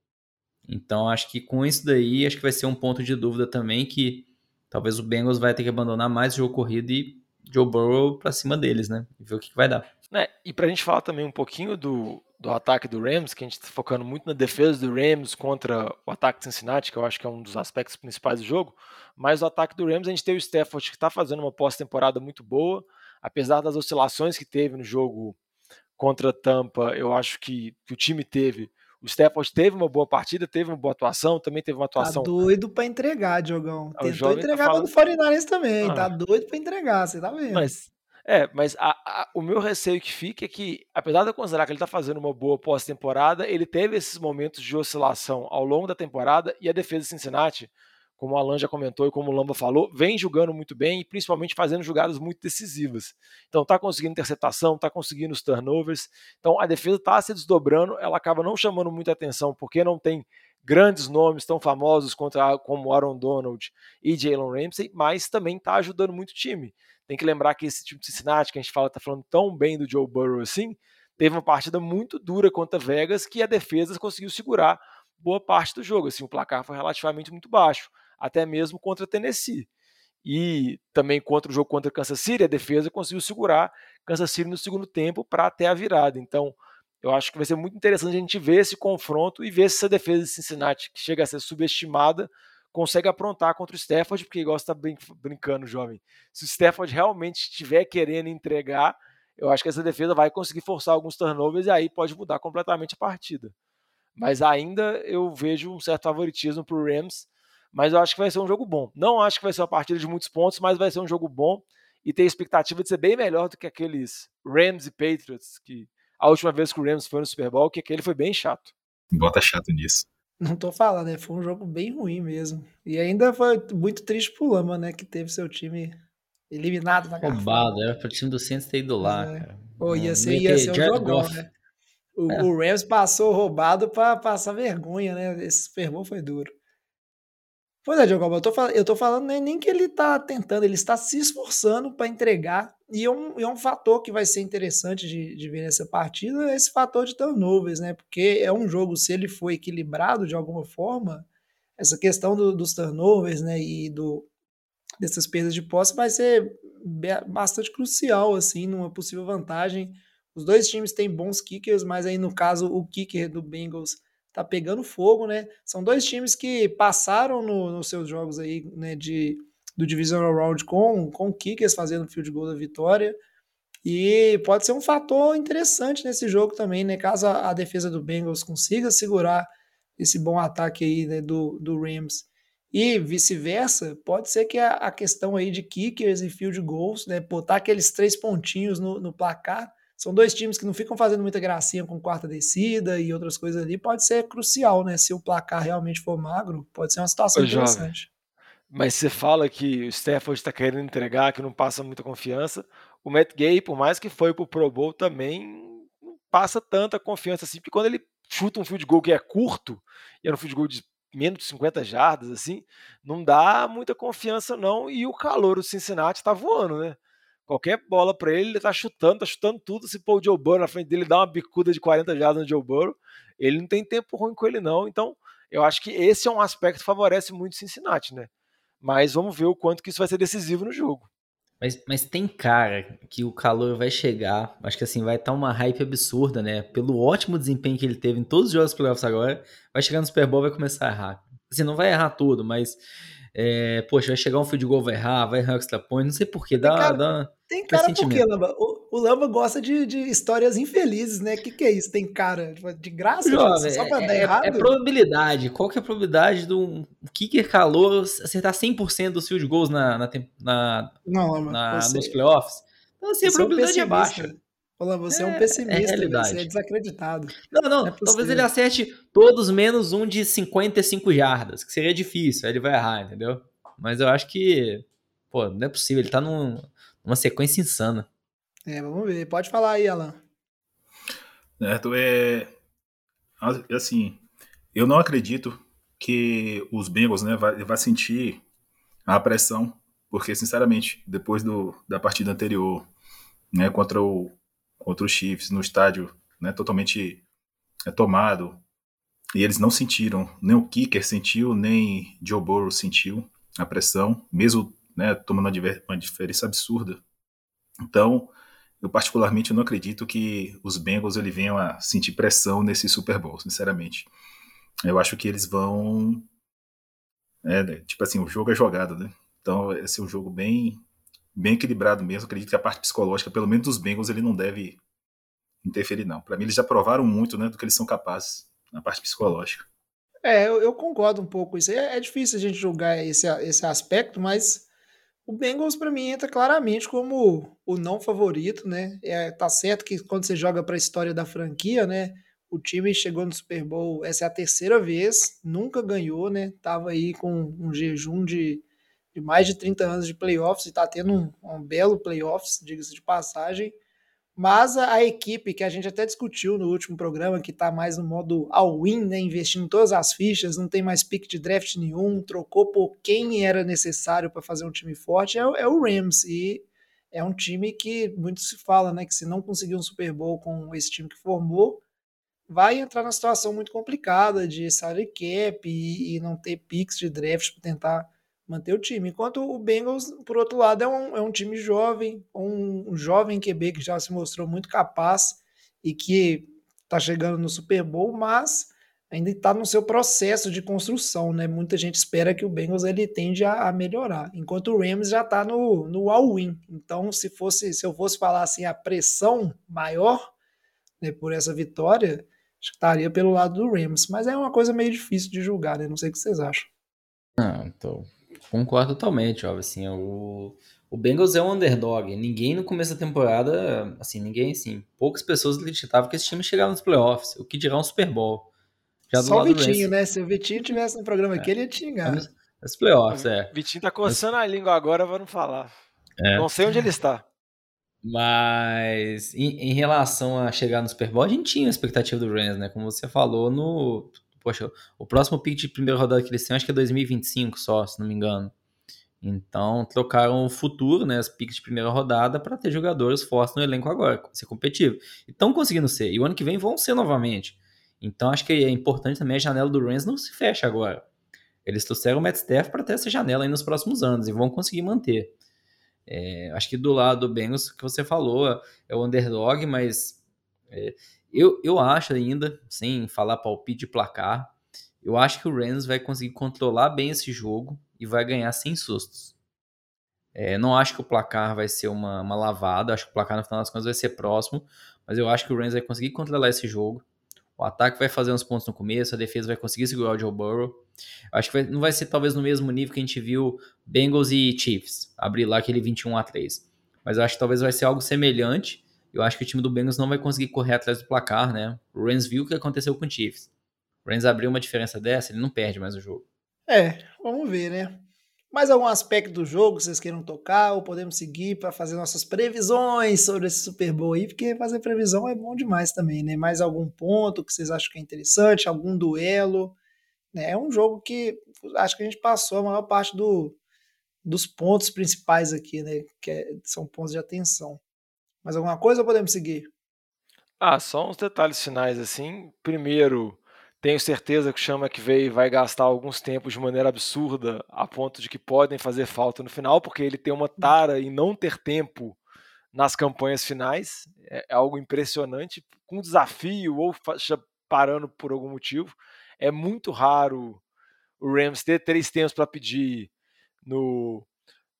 Então acho que com isso daí, acho que vai ser um ponto de dúvida também que talvez o Bengals vai ter que abandonar mais o jogo corrido e Joe Burrow pra cima deles, né? E ver o que, que vai dar. É, e pra gente falar também um pouquinho do, do ataque do Rams, que a gente tá focando muito na defesa do Rams contra o ataque de Cincinnati, que eu acho que é um dos aspectos principais do jogo, mas o ataque do Rams a gente tem o Stafford que está fazendo uma pós-temporada muito boa, apesar das oscilações que teve no jogo contra Tampa, eu acho que, que o time teve o Stafford teve uma boa partida, teve uma boa atuação, também teve uma atuação. Tá doido pra entregar, Diogão. Ah, Tentou tá entregar tá falando... no 49 também. Ah. Tá doido pra entregar, você tá vendo. Mas, é, mas a, a, o meu receio que fica é que, apesar de eu considerar que ele tá fazendo uma boa pós-temporada, ele teve esses momentos de oscilação ao longo da temporada e a defesa de Cincinnati como o Alan já comentou e como o Lamba falou, vem jogando muito bem e principalmente fazendo jogadas muito decisivas. Então está conseguindo interceptação, está conseguindo os turnovers. Então a defesa está se desdobrando, ela acaba não chamando muita atenção porque não tem grandes nomes tão famosos contra, como Aaron Donald e Jalen Ramsey, mas também está ajudando muito o time. Tem que lembrar que esse time de Cincinnati, que a gente fala, está falando tão bem do Joe Burrow assim, teve uma partida muito dura contra Vegas que a defesa conseguiu segurar boa parte do jogo. Assim, o placar foi relativamente muito baixo até mesmo contra Tennessee. E também contra o jogo contra Kansas City, a defesa conseguiu segurar Kansas City no segundo tempo para até a virada. Então, eu acho que vai ser muito interessante a gente ver esse confronto e ver se essa defesa de Cincinnati, que chega a ser subestimada, consegue aprontar contra o Stafford, porque igual você está brin brincando, jovem. Se o Stafford realmente estiver querendo entregar, eu acho que essa defesa vai conseguir forçar alguns turnovers e aí pode mudar completamente a partida. Mas ainda eu vejo um certo favoritismo para o Rams, mas eu acho que vai ser um jogo bom. Não acho que vai ser uma partida de muitos pontos, mas vai ser um jogo bom e tem expectativa de ser bem melhor do que aqueles Rams e Patriots, que a última vez que o Rams foi no Super Bowl, que aquele foi bem chato. Bota chato nisso. Não tô falando, né? Foi um jogo bem ruim mesmo. E ainda foi muito triste pro Lama, né? Que teve seu time eliminado na Roubado, era pro time do Saints ter ido lá, é. cara. Pô, ia ser, ia ser um jogão, Goff. né? O, é. o, Rams passou roubado pra passar vergonha, né? Esse Super Bowl foi duro. Pois é, Diogo, eu tô, falando, eu tô falando nem, nem que ele tá tentando, ele está se esforçando para entregar, e é, um, é um fator que vai ser interessante de, de ver nessa partida, esse fator de turnovers, né? Porque é um jogo, se ele for equilibrado de alguma forma, essa questão do, dos turnovers, né, e do, dessas perdas de posse vai ser bastante crucial, assim, numa possível vantagem. Os dois times têm bons kickers, mas aí no caso o kicker do Bengals tá pegando fogo, né? São dois times que passaram no, nos seus jogos aí, né, de, do Divisional Round com, com kickers fazendo field goal da vitória. E pode ser um fator interessante nesse jogo também, né? Caso a, a defesa do Bengals consiga segurar esse bom ataque aí né, do, do Rams e vice-versa, pode ser que a, a, questão aí de kickers e field goals, né? Botar aqueles três pontinhos no, no placar são dois times que não ficam fazendo muita gracinha com quarta descida e outras coisas ali, pode ser crucial, né? Se o placar realmente for magro, pode ser uma situação Ô, jovem, interessante. Mas você fala que o Stafford está querendo entregar, que não passa muita confiança. O Matt Gay, por mais que foi pro Pro Bowl, também não passa tanta confiança assim, porque quando ele chuta um field goal que é curto, e era um field goal de menos de 50 jardas, assim, não dá muita confiança não, e o calor do Cincinnati tá voando, né? Qualquer bola para ele, ele tá chutando, tá chutando tudo. Se pôr o Joe Burrow na frente dele, dá uma bicuda de 40 jardas no Joe Burrow, ele não tem tempo ruim com ele não. Então, eu acho que esse é um aspecto que favorece muito o Cincinnati, né? Mas vamos ver o quanto que isso vai ser decisivo no jogo. Mas, mas tem cara que o calor vai chegar, acho que assim, vai estar uma hype absurda, né? Pelo ótimo desempenho que ele teve em todos os jogos playoffs agora, vai chegar no Super Bowl vai começar a errar. Assim, não vai errar tudo, mas é, poxa, vai chegar um field goal, vai errar, vai errar extra point, não sei porquê, dá, cara, dá Tem cara por quê, Lamba? O, o Lamba gosta de, de histórias infelizes, né? O que, que é isso? Tem cara de graça? Jovem, só pra é, dar é, errado? é probabilidade. Qual que é a probabilidade de um kicker calor acertar 100% dos field goals na, na, na, não, Lamba, na você, nos playoffs? Então, assim, a probabilidade é, um é baixa. Olá, você é, um pessimista, é você é desacreditado. Não, não, é talvez ele acerte todos menos um de 55 jardas, que seria difícil, aí ele vai errar, entendeu? Mas eu acho que, pô, não é possível, ele tá num, numa sequência insana. É, vamos ver. Pode falar aí, Alan. Certo, é. Assim, eu não acredito que os Bengals, né, vai, vai sentir a pressão, porque, sinceramente, depois do, da partida anterior, né, contra o, contra os Chiefs no estádio né, totalmente é, tomado. E eles não sentiram, nem o kicker sentiu, nem Joe Burrow sentiu a pressão, mesmo né, tomando uma diferença absurda. Então, eu particularmente não acredito que os Bengals ele venham a sentir pressão nesse Super Bowl, sinceramente. Eu acho que eles vão. É, né, tipo assim, o jogo é jogado, né? Então, vai ser um jogo bem bem equilibrado mesmo. Acredito que a parte psicológica, pelo menos dos Bengals, ele não deve interferir, não. Para mim, eles já provaram muito né, do que eles são capazes na parte psicológica. É, eu, eu concordo um pouco com isso. É, é, difícil a gente julgar esse, esse aspecto, mas o Bengals, para mim, entra claramente como o não favorito, né? É, tá certo que quando você joga para a história da franquia, né? O time chegou no Super Bowl, essa é a terceira vez, nunca ganhou, né? Tava aí com um jejum de de mais de 30 anos de playoffs e está tendo um, um, belo playoffs, diga-se de passagem. Mas a, a, equipe que a gente até discutiu no último programa, que está mais no modo all-in, né, investindo todas as fichas, não tem mais pick de draft nenhum, trocou por quem era necessário para fazer um time forte, é, é, o Rams. E é um time que muito se fala, né, que se não conseguir um Super Bowl com esse time que formou, vai entrar na situação muito complicada de salary cap e, e não ter picks de draft para tentar manter o time. Enquanto o Bengals, por outro lado, é um, é um time jovem, um, um jovem QB que já se mostrou muito capaz e que está chegando no Super Bowl, mas ainda está no seu processo de construção, né? Muita gente espera que o Bengals ele tende a, a melhorar, enquanto o Rams já está no, no all-in. Então, se fosse, se eu fosse falar assim, a pressão maior né, por essa vitória, estaria pelo lado do Rams. Mas é uma coisa meio difícil de julgar, né? Não sei o que vocês acham. Ah, então, Concordo totalmente, óbvio, assim, o, o Bengals é um underdog, ninguém no começo da temporada, assim, ninguém, assim, poucas pessoas acreditavam que esse time chegava nos playoffs, o que dirá um Super Bowl. Já Só o Vitinho, né, se o Vitinho tivesse no programa aqui, ele ia te xingar. Os playoffs, é. O Vitinho tá coçando Mas... a língua agora, vai não falar. É. Não sei onde ele está. Mas em, em, relação a chegar no Super Bowl, a gente tinha a expectativa do Rams, né? Como você falou no poxa, o próximo pick de primeira rodada que eles têm, acho que é 2025 só, se não me engano. Então, trocaram o futuro, né, as picks de primeira rodada, para ter jogadores fortes no elenco agora, ser competitivo. E estão conseguindo ser. E o ano que vem vão ser novamente. Então, acho que é importante também a janela do Rams não se fecha agora. Eles trouxeram o Matt Staff para ter essa janela aí nos próximos anos e vão conseguir manter. É, acho que do lado do Bengals, que você falou, é o underdog, mas é, eu, eu acho ainda, sem falar palpite de placar, eu acho que o Rams vai conseguir controlar bem esse jogo e vai ganhar sem sustos. É, não acho que o placar vai ser uma, uma lavada, acho que o placar no final das contas vai ser próximo, mas eu acho que o Rams vai conseguir controlar esse jogo. O ataque vai fazer uns pontos no começo, a defesa vai conseguir segurar o Joe Burrow. Acho que vai, não vai ser talvez no mesmo nível que a gente viu Bengals e Chiefs, abrir lá aquele 21 a 3. Mas acho que talvez vai ser algo semelhante eu acho que o time do Bengals não vai conseguir correr atrás do placar, né? O Rams viu o que aconteceu com o Chiefs. O Rams abriu uma diferença dessa, ele não perde mais o jogo. É, vamos ver, né? Mais algum aspecto do jogo que vocês queiram tocar ou podemos seguir para fazer nossas previsões sobre esse Super Bowl aí? Porque fazer previsão é bom demais também, né? Mais algum ponto que vocês acham que é interessante, algum duelo? Né? É um jogo que acho que a gente passou a maior parte do, dos pontos principais aqui, né? Que é, são pontos de atenção. Mais alguma coisa ou podemos seguir? Ah, só uns detalhes finais assim. Primeiro, tenho certeza que o Chama que veio vai gastar alguns tempos de maneira absurda, a ponto de que podem fazer falta no final, porque ele tem uma tara em não ter tempo nas campanhas finais. É, é algo impressionante, com desafio ou parando por algum motivo. É muito raro o Rams ter três tempos para pedir no,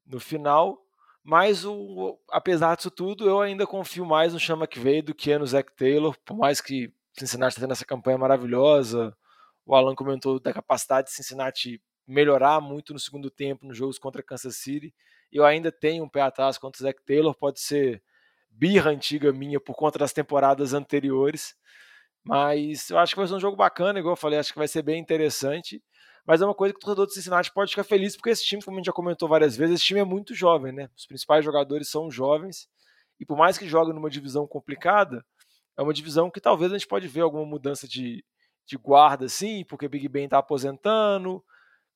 no final. Mas, o, apesar disso tudo, eu ainda confio mais no Chama que veio do que no Zach Taylor, por mais que Cincinnati está tendo essa campanha maravilhosa. O Alan comentou da capacidade de Cincinnati melhorar muito no segundo tempo nos jogos contra Kansas City. Eu ainda tenho um pé atrás contra o Zach Taylor, pode ser birra antiga minha por conta das temporadas anteriores. Mas eu acho que vai ser um jogo bacana, igual eu falei, acho que vai ser bem interessante. Mas é uma coisa que o torcedor do Cincinnati pode ficar feliz, porque esse time, como a gente já comentou várias vezes, esse time é muito jovem, né? Os principais jogadores são jovens. E por mais que joguem numa divisão complicada, é uma divisão que talvez a gente pode ver alguma mudança de, de guarda, sim, porque Big Ben está aposentando,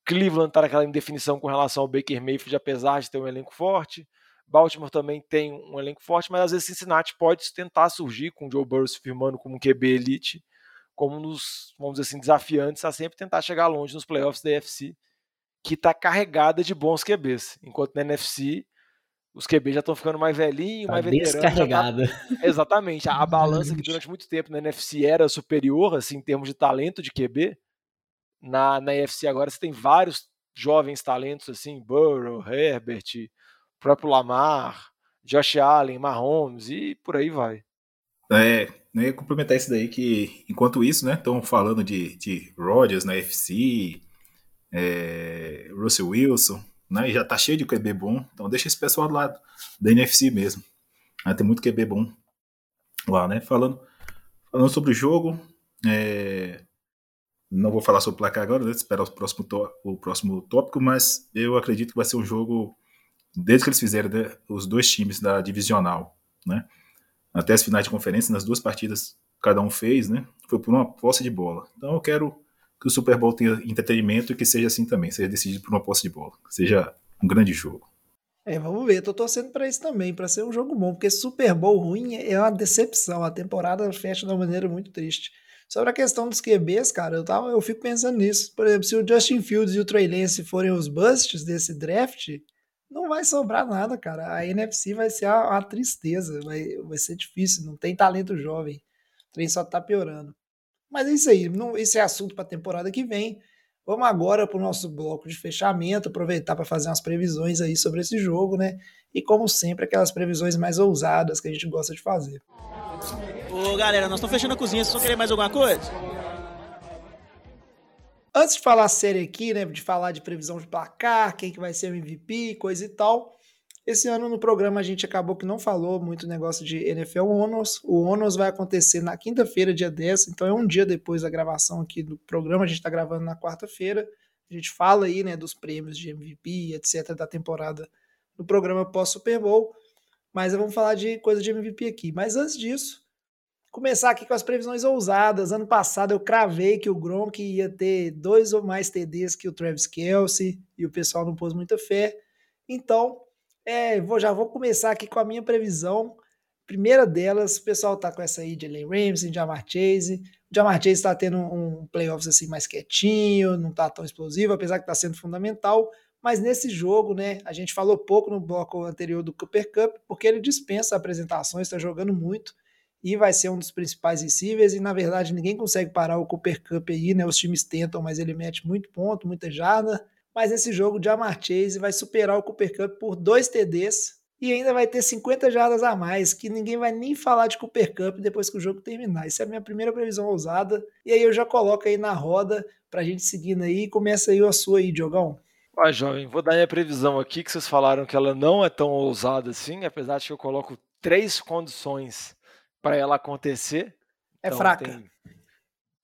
Cleveland está naquela indefinição com relação ao Baker Mayfield, apesar de ter um elenco forte. Baltimore também tem um elenco forte, mas às vezes Cincinnati pode tentar surgir com o Joe Burrow se firmando como um QB elite como dos, vamos dizer assim, desafiantes a sempre tentar chegar longe nos playoffs da NFC, que está carregada de bons QBs. Enquanto na NFC, os QBs já estão ficando mais velhinhos, tá mais veteranos. Descarregada. Tá... Exatamente. A, a balança que durante muito tempo na NFC era superior, assim, em termos de talento de QB, na, na NFC agora você tem vários jovens talentos, assim, Burrow, Herbert, próprio Lamar, Josh Allen, Mahomes e por aí vai. É, né, ia complementar isso daí que, enquanto isso, né, estão falando de, de Rodgers na FC, é, Russell Wilson, né, e já tá cheio de QB bom, então deixa esse pessoal do lado da NFC mesmo. Né, tem muito QB bom lá, né, falando, falando sobre o jogo, é, não vou falar sobre o placar agora, né, esperar o próximo, o próximo tópico, mas eu acredito que vai ser um jogo, desde que eles fizeram né, os dois times da divisional, né, até as finais de conferência, nas duas partidas cada um fez, né? Foi por uma posse de bola. Então eu quero que o Super Bowl tenha entretenimento e que seja assim também, seja decidido por uma posse de bola, seja um grande jogo. É, vamos ver, tô torcendo para isso também, para ser um jogo bom, porque Super Bowl ruim é uma decepção, a temporada fecha de uma maneira muito triste. Sobre a questão dos QBs, cara, eu, tava, eu fico pensando nisso. Por exemplo, se o Justin Fields e o Trey Lance forem os busts desse draft, não vai sobrar nada, cara. A NFC vai ser uma tristeza, vai, vai ser difícil, não tem talento jovem. O trem só tá piorando. Mas é isso aí, não, esse é assunto para a temporada que vem. Vamos agora para o nosso bloco de fechamento, aproveitar para fazer umas previsões aí sobre esse jogo, né? E como sempre, aquelas previsões mais ousadas que a gente gosta de fazer. Ô galera, nós estamos fechando a cozinha, vocês vão querer mais alguma coisa? Antes de falar série aqui, né, de falar de previsão de placar, quem que vai ser o MVP, coisa e tal, esse ano no programa a gente acabou que não falou muito negócio de NFL Honors. O Honors vai acontecer na quinta-feira, dia 10, então é um dia depois da gravação aqui do programa, a gente está gravando na quarta-feira. A gente fala aí, né, dos prêmios de MVP, etc, da temporada no programa pós-Super Bowl, mas vamos falar de coisa de MVP aqui. Mas antes disso, começar aqui com as previsões ousadas. Ano passado eu cravei que o Gronk ia ter dois ou mais TDs que o Travis Kelsey e o pessoal não pôs muita fé. Então, é, vou, já vou começar aqui com a minha previsão. Primeira delas, o pessoal tá com essa aí de Jalen Ramsey, Jamar Chase. O Jamar Chase está tendo um playoffs assim mais quietinho, não tá tão explosivo, apesar que tá sendo fundamental. Mas nesse jogo, né, a gente falou pouco no bloco anterior do Cooper Cup, porque ele dispensa apresentações, está jogando muito e vai ser um dos principais receivers. E na verdade, ninguém consegue parar o Cooper Cup aí, né? Os times tentam, mas ele mete muito ponto, muita jarda. Mas esse jogo, o Jamar Chase vai superar o Cooper Cup por dois TDs e ainda vai ter 50 jardas a mais, que ninguém vai nem falar de Cooper Cup depois que o jogo terminar. Essa é a minha primeira previsão ousada. E aí eu já coloco aí na roda pra gente seguindo aí. Começa aí a sua aí, Diogão. Ó, jovem, vou dar minha previsão aqui, que vocês falaram que ela não é tão ousada assim, apesar de que eu coloco três condições para ela acontecer. É Então, fraca. Tem,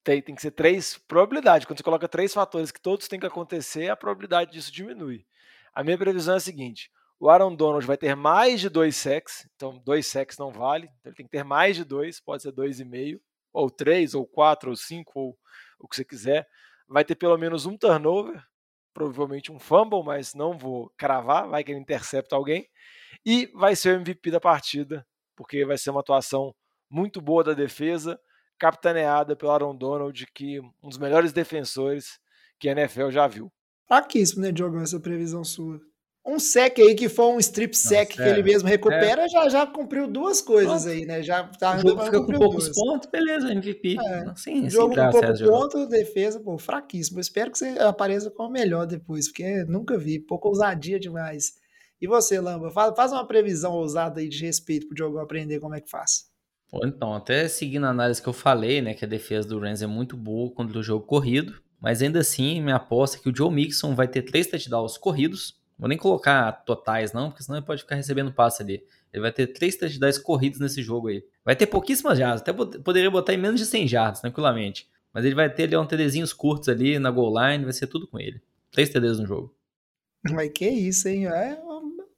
tem, tem que ser três probabilidades. Quando você coloca três fatores que todos têm que acontecer, a probabilidade disso diminui. A minha previsão é a seguinte: o Aaron Donald vai ter mais de dois sacks, então dois sacks não vale, então ele tem que ter mais de dois, pode ser dois e meio, ou três, ou quatro, ou cinco, ou o que você quiser. Vai ter pelo menos um turnover, provavelmente um fumble, mas não vou cravar, vai que ele intercepta alguém. E vai ser o MVP da partida, porque vai ser uma atuação muito boa da defesa, capitaneada pelo Aaron Donald, que um dos melhores defensores que a NFL já viu. Fraquíssimo, né, Diogão, essa previsão sua. Um sec aí que foi um strip sec que ele mesmo recupera, já, já cumpriu duas coisas aí, né? Já tá O jogo fica com poucos duas. pontos, beleza, MVP. É. Sim, Jogo com pouco acesso, jogo. ponto, defesa, pô, fraquíssimo. Eu espero que você apareça com o melhor depois, porque nunca vi, pouca ousadia demais. E você, Lamba, faz, faz uma previsão ousada aí de respeito pro Diogão aprender como é que faz. Então, até seguindo a análise que eu falei, né, que a defesa do Rams é muito boa contra o jogo corrido, mas ainda assim, minha aposta é que o Joe Mixon vai ter três touchdowns corridos. Vou nem colocar totais, não, porque senão ele pode ficar recebendo passe ali. Ele vai ter três touchdowns corridos nesse jogo aí. Vai ter pouquíssimas jardas, até poderia botar em menos de 100 jardas, tranquilamente. Mas ele vai ter ali um TDzinhos curtos ali na goal line, vai ser tudo com ele. Três TDs no jogo. Mas que isso, hein? É,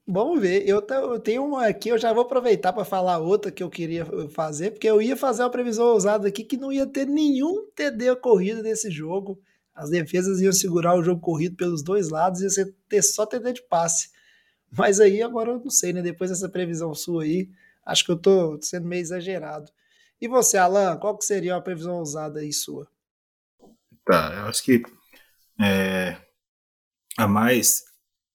vamos ver. Eu, eu tenho uma aqui, eu já vou aproveitar para falar outra que eu queria fazer, porque eu ia fazer uma previsão ousada aqui que não ia ter nenhum TD corrido nesse jogo. As defesas iam segurar o jogo corrido pelos dois lados, ia ser, ter só TD de passe. Mas aí agora eu não sei, né? Depois dessa previsão sua aí, acho que eu tô sendo meio exagerado. E você, Alan, qual que seria uma previsão ousada aí sua? Tá, eu acho que é, a mais,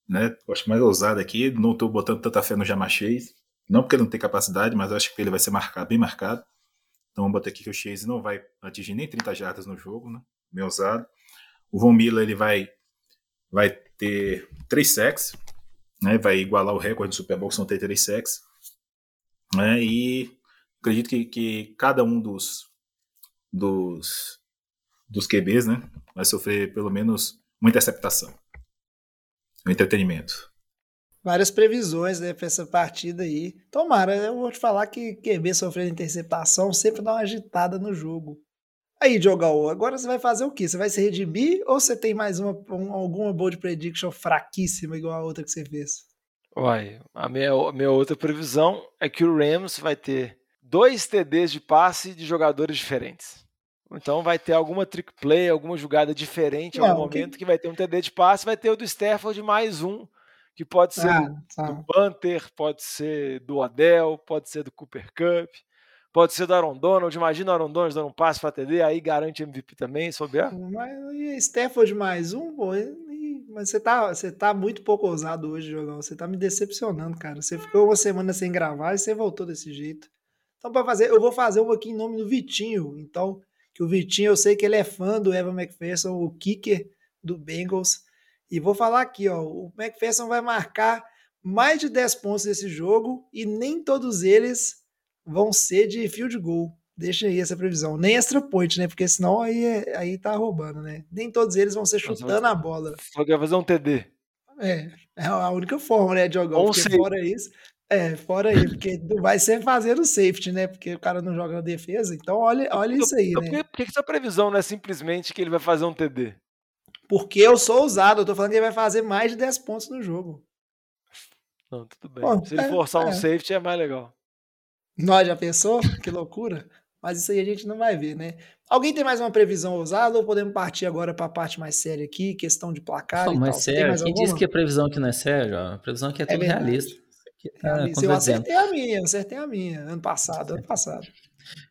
né, mais ousada aqui, não estou botando tanta fé no Jamar Chase, não porque ele não tem capacidade, mas acho que ele vai ser marcado, bem marcado. Então vamos botar aqui que o Chase não vai atingir nem 30 jardas no jogo, né, ousado. O Von Miller, ele vai, vai ter 3 sacks, né, vai igualar o recorde do Super Bowl, que são ter 3 sacks. Né, e acredito que, que cada um dos, dos dos QBs, né? Vai sofrer pelo menos uma interceptação. Um entretenimento. Várias previsões, né, pra essa partida aí. Tomara, eu vou te falar que QB sofrendo interceptação sempre dá uma agitada no jogo. Aí, Diogão, agora você vai fazer o quê? Você vai se redimir ou você tem mais uma, um- alguma bold prediction fraquíssima igual a outra que você fez? Uai, a minha, a minha outra previsão é que o Rams vai ter dois TDs de passe de jogadores diferentes. Então vai ter alguma trick play, alguma jogada diferente em algum Não, que- momento que vai ter um TD de passe, vai ter o do Stafford mais um, que pode ser Ah, do, tá. do Panther, pode ser do Odell, pode ser do Cooper Cup, pode ser do Aaron Donald. Imagina o Aaron Donald dando um passe para TD, aí garante MVP também, se bobear. Mas e Stafford mais um, pô, e- mas você tá, você tá muito pouco ousado hoje, Diogão. Você tá me decepcionando, cara. Você ficou uma semana sem gravar e você voltou desse jeito. Então, para fazer, eu vou fazer uma aqui em nome do Vitinho. Então, que o Vitinho, eu sei que ele é fã do Evan McPherson, o kicker do Bengals. E vou falar aqui, ó, o McPherson vai marcar mais de 10 pontos nesse jogo e nem todos eles vão ser de field goal. Deixa aí essa previsão. Nem extra point, né? Porque senão aí, é- aí tá roubando, né? Nem todos eles vão ser chutando a bola. Só que vai fazer um TD. É, é a única forma, né, Diogão? Ou Porque fora isso, é, fora isso, porque vai ser fazendo safety, né? Porque o cara não joga na defesa. Então, olha, olha isso aí, Então, né? por, que, que que sua previsão não é simplesmente que ele vai fazer um TD? Porque eu sou ousado, eu tô falando que ele vai fazer mais de 10 pontos no jogo. Não, tudo bem. Bom, Se ele é, forçar um é. safety é mais legal. Nós já pensou? Que loucura. Mas isso aí a gente não vai ver, né? Alguém tem mais uma previsão ousada ou podemos partir agora para a parte mais séria aqui, questão de placar Não, e mas tal? Sério, mais quem alguma? disse que a previsão aqui não é séria? ó? A previsão aqui é tudo verdade. realista. Realmente, eu acertei a minha, eu acertei a minha, ano passado, ano passado.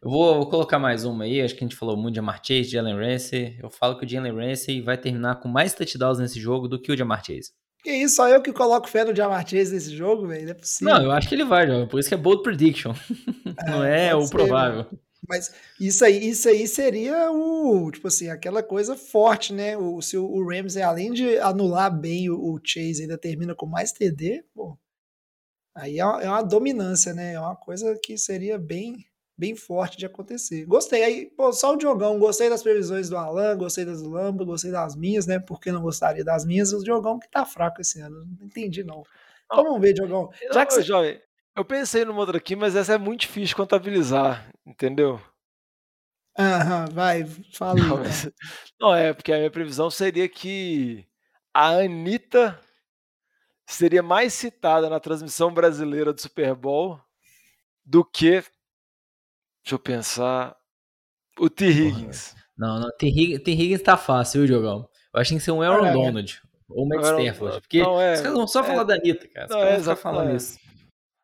Eu vou, vou colocar mais uma aí, acho que a gente falou muito de Jamar Chase, de Jalen Ramsey. Eu falo que o Jalen Ramsey vai terminar com mais touchdowns nesse jogo do que o Jamar Chase. Que isso, só eu que coloco fé no Jamar Chase nesse jogo, velho, não é possível. Não, eu acho que ele vai, jovem. Por isso que é bold prediction. não é o ser, provável. Mas isso aí, isso aí seria o, tipo assim, aquela coisa forte, né? O, se o, o Ramsey, além de anular bem o, o Chase, ainda termina com mais TD, pô, aí é uma, é uma dominância, né? É uma coisa que seria bem, bem forte de acontecer. Gostei. Aí, pô, só o Diogão, gostei das previsões do Alan, gostei das do Lamba, gostei das minhas, né? Por que não gostaria das minhas? O Diogão que tá fraco esse ano. Não entendi, não. Então vamos ver, Diogão. Já que você... Jovem, eu pensei numa outra aqui, mas essa é muito difícil de contabilizar, entendeu? Aham, vai, fala. Não, mas- não, é, porque a minha previsão seria que a Anitta seria mais citada na transmissão brasileira do Super Bowl do que. Deixa eu pensar. O T. Higgins. Não, não, T. Higgins, T. Higgins tá fácil, viu, Diogão? Eu acho que tem que ser um Aaron É. Donald. Ou Matt Aaron- Stafford. Porque não, é, os caras vão só é. falar da Anitta, cara. Os Não, caras é exato, falando é. isso.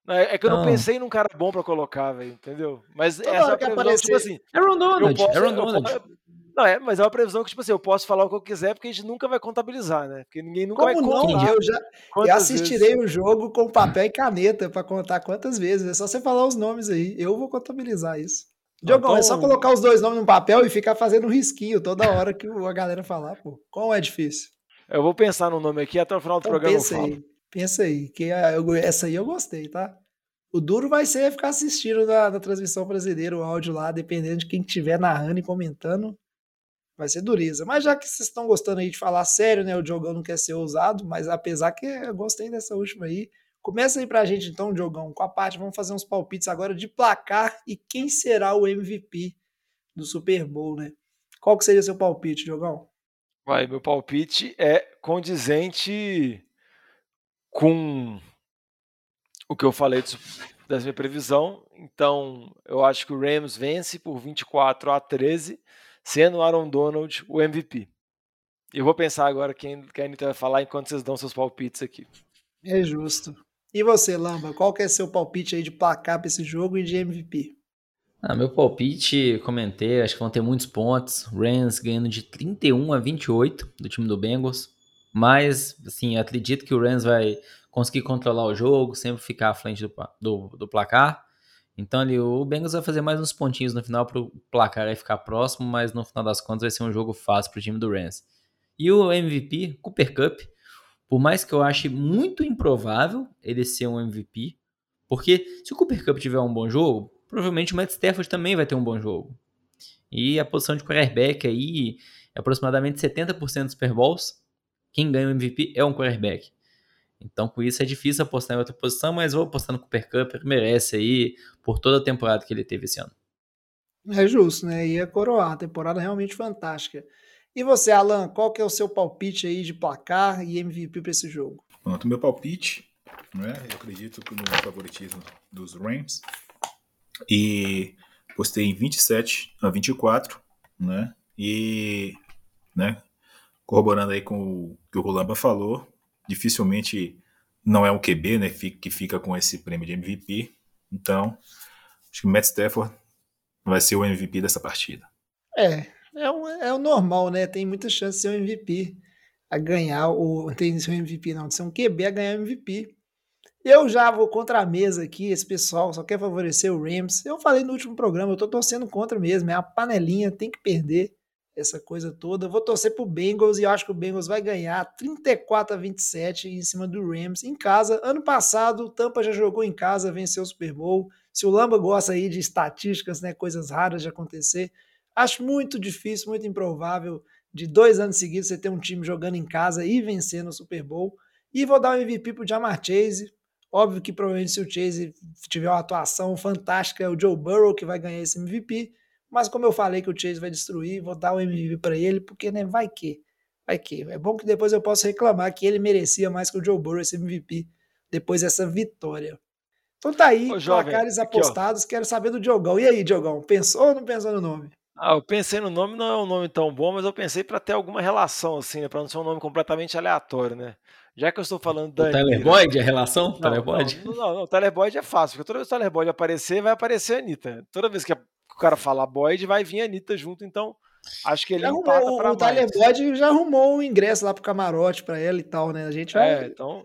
Não, É é que eu não Não. pensei num cara bom pra colocar, velho, entendeu? Mas Toda essa é hora a que previsão, tipo assim. Aaron Donald. posso, Aaron eu Donald. Não, é, mas é uma previsão que, tipo assim, eu posso falar o que eu quiser, porque a gente nunca vai contabilizar, né? Porque ninguém nunca vai Como não? contar. Eu já eu assistirei vezes- o jogo com papel e caneta pra contar quantas vezes. É só você falar os nomes aí. Eu vou contabilizar isso. Diogão, é só então- colocar os dois nomes no papel e ficar fazendo um risquinho toda hora que a galera falar, pô. Como é difícil? Eu vou pensar no nome aqui até o final do Então programa eu pensa falo. aí. Pensa aí. Que eu- essa aí eu gostei, tá? O duro vai ser ficar assistindo na, na transmissão brasileira o áudio lá, dependendo de quem estiver narrando e comentando. Vai ser dureza. Mas já que vocês estão gostando aí de falar sério, né? O Diogão não quer ser ousado, mas apesar que eu gostei dessa última aí. Começa aí pra gente então, Diogão, com a parte. Vamos fazer uns palpites agora de placar e quem será o MVP do Super Bowl, né? Qual que seria seu palpite, Diogão? Vai, meu palpite é condizente com o que eu falei da minha previsão. Então, eu acho que o Rams vence por 24 a 13, sendo o Aaron Donald o MVP. Eu vou pensar agora quem que a Anitta vai falar enquanto vocês dão seus palpites aqui. É justo. E você, Lamba, qual que é seu palpite aí de placar pra esse jogo e de MVP? Ah, meu palpite, comentei, acho que vão ter muitos pontos. Rams ganhando de 31 a 28 do time do Bengals. Mas, assim, acredito que o Rams vai conseguir controlar o jogo, sempre ficar à frente do, do, do placar. Então, ali, o Bengals vai fazer mais uns pontinhos no final para o placar ficar próximo, mas no final das contas vai ser um jogo fácil para o time do Rams. E o MVP, Cooper Cup, por mais que eu ache muito improvável ele ser um MVP, porque se o Cooper Cup tiver um bom jogo, provavelmente o Matt Stafford também vai ter um bom jogo. E a posição de quarterback aí, é aproximadamente 70% dos Super Bowls, quem ganha o MVP é um quarterback. Então, com isso é difícil apostar em outra posição, mas vou apostar no Cooper Cup, que merece aí por toda a temporada que ele teve esse ano. É justo, né? Ia coroar. A temporada realmente fantástica. E você, Alan, qual que é o seu palpite aí de placar e MVP pra esse jogo? Pronto, meu palpite, né? Eu acredito que no favoritismo dos Rams. E postei em 27 a 24, né? E, né, corroborando aí com o que o Rolamba falou, dificilmente não é um QB, né, que fica com esse prêmio de MVP. Então, acho que o Matt Stafford vai ser o MVP dessa partida. É, é o, é o normal, né? Tem muita chance de ser um MVP a ganhar o. Tem de ser um MVP, não, de ser um QB a ganhar o MVP. Eu já vou contra a mesa aqui, esse pessoal só quer favorecer o Rams. Eu falei no último programa, eu tô torcendo contra mesmo, é a panelinha, tem que perder essa coisa toda. Vou torcer pro Bengals e acho que o Bengals vai ganhar 34 a 27 em cima do Rams em casa. Ano passado, o Tampa já jogou em casa, venceu o Super Bowl. Se o Lamba gosta aí de estatísticas, né, coisas raras de acontecer, acho muito difícil, muito improvável de dois anos seguidos você ter um time jogando em casa e vencendo o Super Bowl. E vou dar o MVP pro Jamar Chase. Óbvio que provavelmente se o Chase tiver uma atuação fantástica, é o Joe Burrow que vai ganhar esse MVP. Mas como eu falei que o Chase vai destruir, vou dar o MVP para ele, porque né, vai que, vai que. É bom que depois eu possa reclamar que ele merecia mais que o Joe Burrow esse MVP depois dessa vitória. Então tá aí, Ô, jovem, placares aqui, ó. apostados, quero saber do Diogão. E aí, Diogão, pensou ou não pensou no nome? Ah, eu pensei no nome, não é um nome tão bom, mas eu pensei para ter alguma relação, assim, né? Para não ser um nome completamente aleatório, né? Já que eu estou falando da O Tyler Anitta- Boyd, a relação? Não, Tyler Boyd? Não, não, não, o Tyler Boyd é fácil, porque toda vez que o Tyler Boyd aparecer, vai aparecer a Anitta. Toda vez que o cara falar Boyd, vai vir a Anitta junto, então acho que ele Já empata arrumou, para o Tyler. Boyd já arrumou um ingresso lá pro camarote pra ela e tal, né? A gente vai. É, então,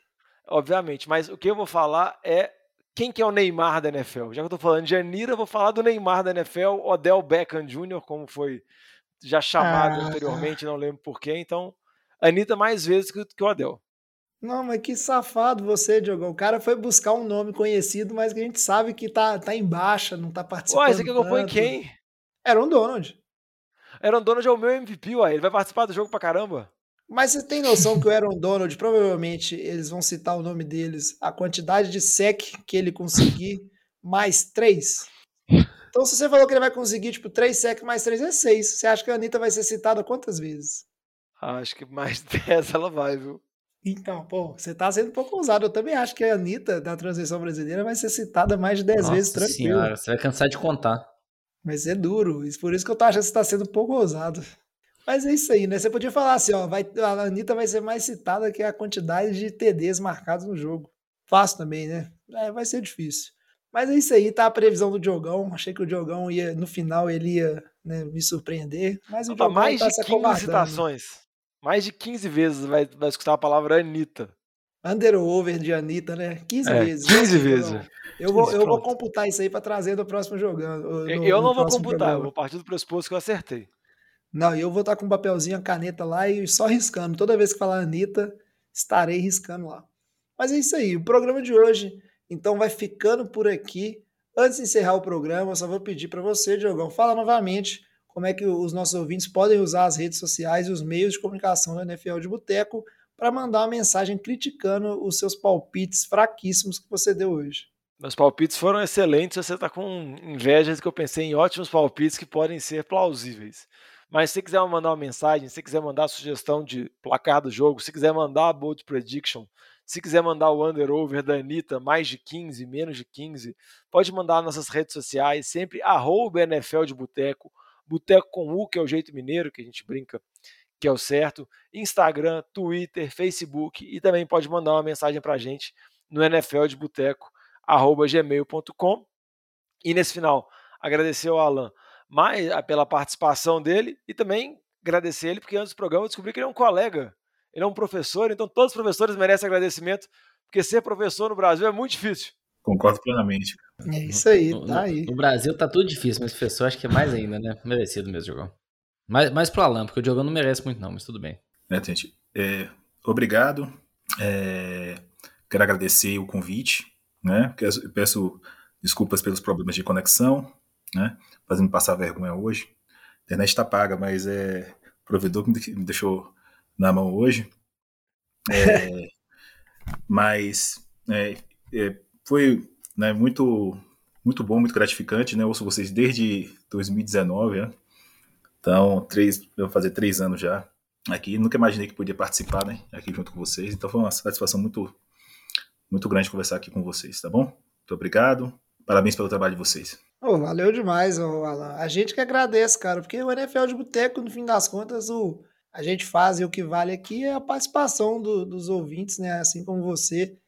obviamente, mas o que eu vou falar é quem que é o Neymar da NFL. Já que eu tô falando de Anira, eu vou falar do Neymar da NFL, Odell Beckham Jr., como foi já chamado Ah. anteriormente, não lembro porquê, então Anitta mais vezes que, que o Odell. Não, mas que safado você, Diogão. O cara foi buscar um nome conhecido, mas que a gente sabe que tá, tá em baixa, não tá participando. Ué, você quer que eu ponha tanto. quem? Era um Donald. Aaron Donald é o meu MVP, ué. Ele vai participar do jogo pra caramba. Mas você tem noção que o Aaron Donald, provavelmente, eles vão citar o nome deles, a quantidade de sec que ele conseguir, mais três. Então, se você falou que ele vai conseguir, tipo, três sec mais três é seis. Você acha que a Anitta vai ser citada quantas vezes? Acho que mais 10 ela vai, viu? Então, pô, você tá sendo um pouco ousado. Eu também acho que a Anitta, da transição brasileira, vai ser citada mais de dez vezes Nossa tranquilo. senhora, você vai cansar de contar. Mas é duro. Por isso que eu tô achando que você tá sendo um pouco ousado. Mas é isso aí, né? Você podia falar assim, ó, vai, a Anitta vai ser mais citada que a quantidade de TDs marcados no jogo. Fácil também, né? É, vai ser difícil. Mas é isso aí, tá a previsão do Diogão. Achei que o Diogão ia, no final, ele ia né, me surpreender. Mas o Tá Diogão mais tá de se 15 acovardando. citações. Mais de 15 vezes vai, vai escutar a palavra Anitta. Under ou over de Anitta, né? 15 É, vezes. 15 Gostei, vezes. Eu vou, 15, eu vou computar isso aí pra trazer no próximo jogando. no- Eu, eu não vou computar, eu programa. vou partir do pressuposto que eu acertei. Não, e eu vou estar com um papelzinho, a caneta lá e só riscando. Toda vez que falar Anitta, estarei riscando lá. Mas é isso aí, o programa de hoje, então, vai ficando por aqui. Antes de encerrar o programa, eu só vou pedir para você, Diogão, fala novamente como é que os nossos ouvintes podem usar as redes sociais e os meios de comunicação da NFL de Boteco para mandar uma mensagem criticando os seus palpites fraquíssimos que você deu hoje. Meus palpites foram excelentes. Você tá com inveja que eu pensei em ótimos palpites que podem ser plausíveis. Mas se quiser mandar uma mensagem, se quiser mandar sugestão de placar do jogo, se quiser mandar a bold prediction, se quiser mandar o under over da Anitta, mais de 15, menos de 15, pode mandar nas nossas redes sociais, sempre arroba NFL de Boteco, Boteco com U, que é o jeito mineiro, que a gente brinca, que é o certo, Instagram, Twitter, Facebook, e também pode mandar uma mensagem pra gente no NFL de Boteco, arroba gmail.com. E nesse final, agradecer ao Alan mais pela participação dele e também agradecer ele, porque antes do programa eu descobri que ele é um colega, ele é um professor, então todos os professores merecem agradecimento, porque ser professor no Brasil é muito difícil. Concordo plenamente. É isso aí, No, tá no- aí. no Brasil tá tudo difícil, mas professor acho que é mais ainda, né? Merecido mesmo, Diogão. Mais, mais pro Alan, porque o Diogão não merece muito não, mas tudo bem. Né, gente? É, obrigado. É, quero agradecer o convite. Né? Peço, peço desculpas pelos problemas de conexão, né? fazendo passar vergonha hoje. A internet está paga, mas é o provedor que me deixou na mão hoje. É, mas é, é, foi né, muito, muito bom, muito gratificante. Né? Ouço vocês desde 2019, né? Então, três, eu vou fazer três anos já aqui. Nunca imaginei que podia participar, né? Aqui junto com vocês. Então foi uma satisfação muito, muito grande conversar aqui com vocês, tá bom? Muito obrigado. Parabéns pelo trabalho de vocês. Ô, valeu demais, ô, Alan. A gente que agradece, cara, porque o NFL de Boteco, no fim das contas, o, a gente faz e o que vale aqui é a participação do- dos ouvintes, né? Assim como você,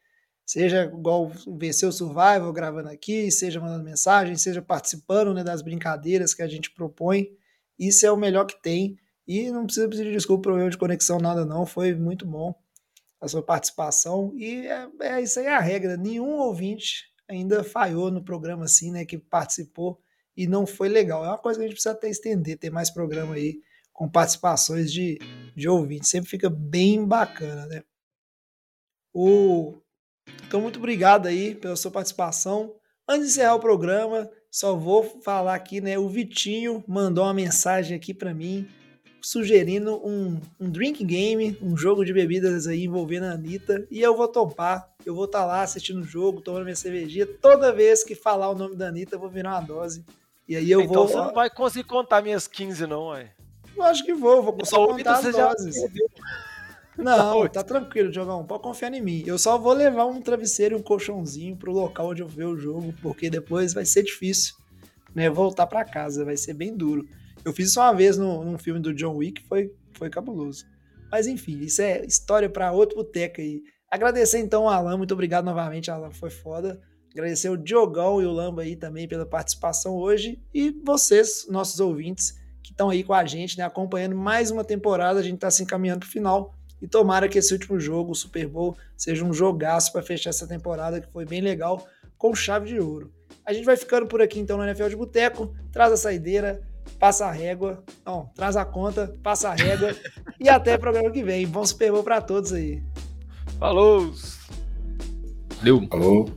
seja igual vencer o Survival gravando aqui, seja mandando mensagem, seja participando né, das brincadeiras que a gente propõe. Isso é o melhor que tem. E não precisa pedir desculpa por problema de conexão, nada não. Foi muito bom a sua participação. E é, é isso aí é a regra. Nenhum ouvinte ainda falhou no programa assim, né? Que participou e não foi legal. É uma coisa que a gente precisa até estender, ter mais programa aí com participações de, de ouvintes. Sempre fica bem bacana, né? O... Então, muito obrigado aí pela sua participação. Antes de encerrar o programa, só vou falar aqui, né? O Vitinho mandou uma mensagem aqui para mim, sugerindo um, um drink game, um jogo de bebidas aí envolvendo a Anitta, e eu vou topar. Eu vou estar lá assistindo o jogo, tomando minha cervejinha. Toda vez que falar o nome da Anitta, eu vou virar uma dose. E aí eu então vou. você não vai conseguir contar minhas 15, não, ué. Lógico que vou, vou só Então, contar as já doses. perdeu. Não, tá tranquilo, Diogão. Pode confiar em mim. Eu só vou levar um travesseiro e um colchãozinho pro local onde eu ver o jogo, porque depois vai ser difícil, né? Voltar pra casa, vai ser bem duro. Eu fiz isso uma vez no, num filme do John Wick, foi, foi cabuloso. Mas enfim, isso é história pra outro boteco aí. Agradecer então ao Alan, muito obrigado novamente, Alan, foi foda. Agradecer o Diogão e o Lamba aí também pela participação hoje. E vocês, nossos ouvintes, que estão aí com a gente, né, acompanhando mais uma temporada. A gente está se encaminhando para o final. E tomara que esse último jogo, o Super Bowl, seja um jogaço para fechar essa temporada, que foi bem legal, com chave de ouro. A gente vai ficando por aqui então no NFL de Boteco. Traz a saideira, passa a régua. Não, traz a conta, passa a régua. e até o programa que vem. Bom Super Bowl para todos aí. Falou! Deu. Falou.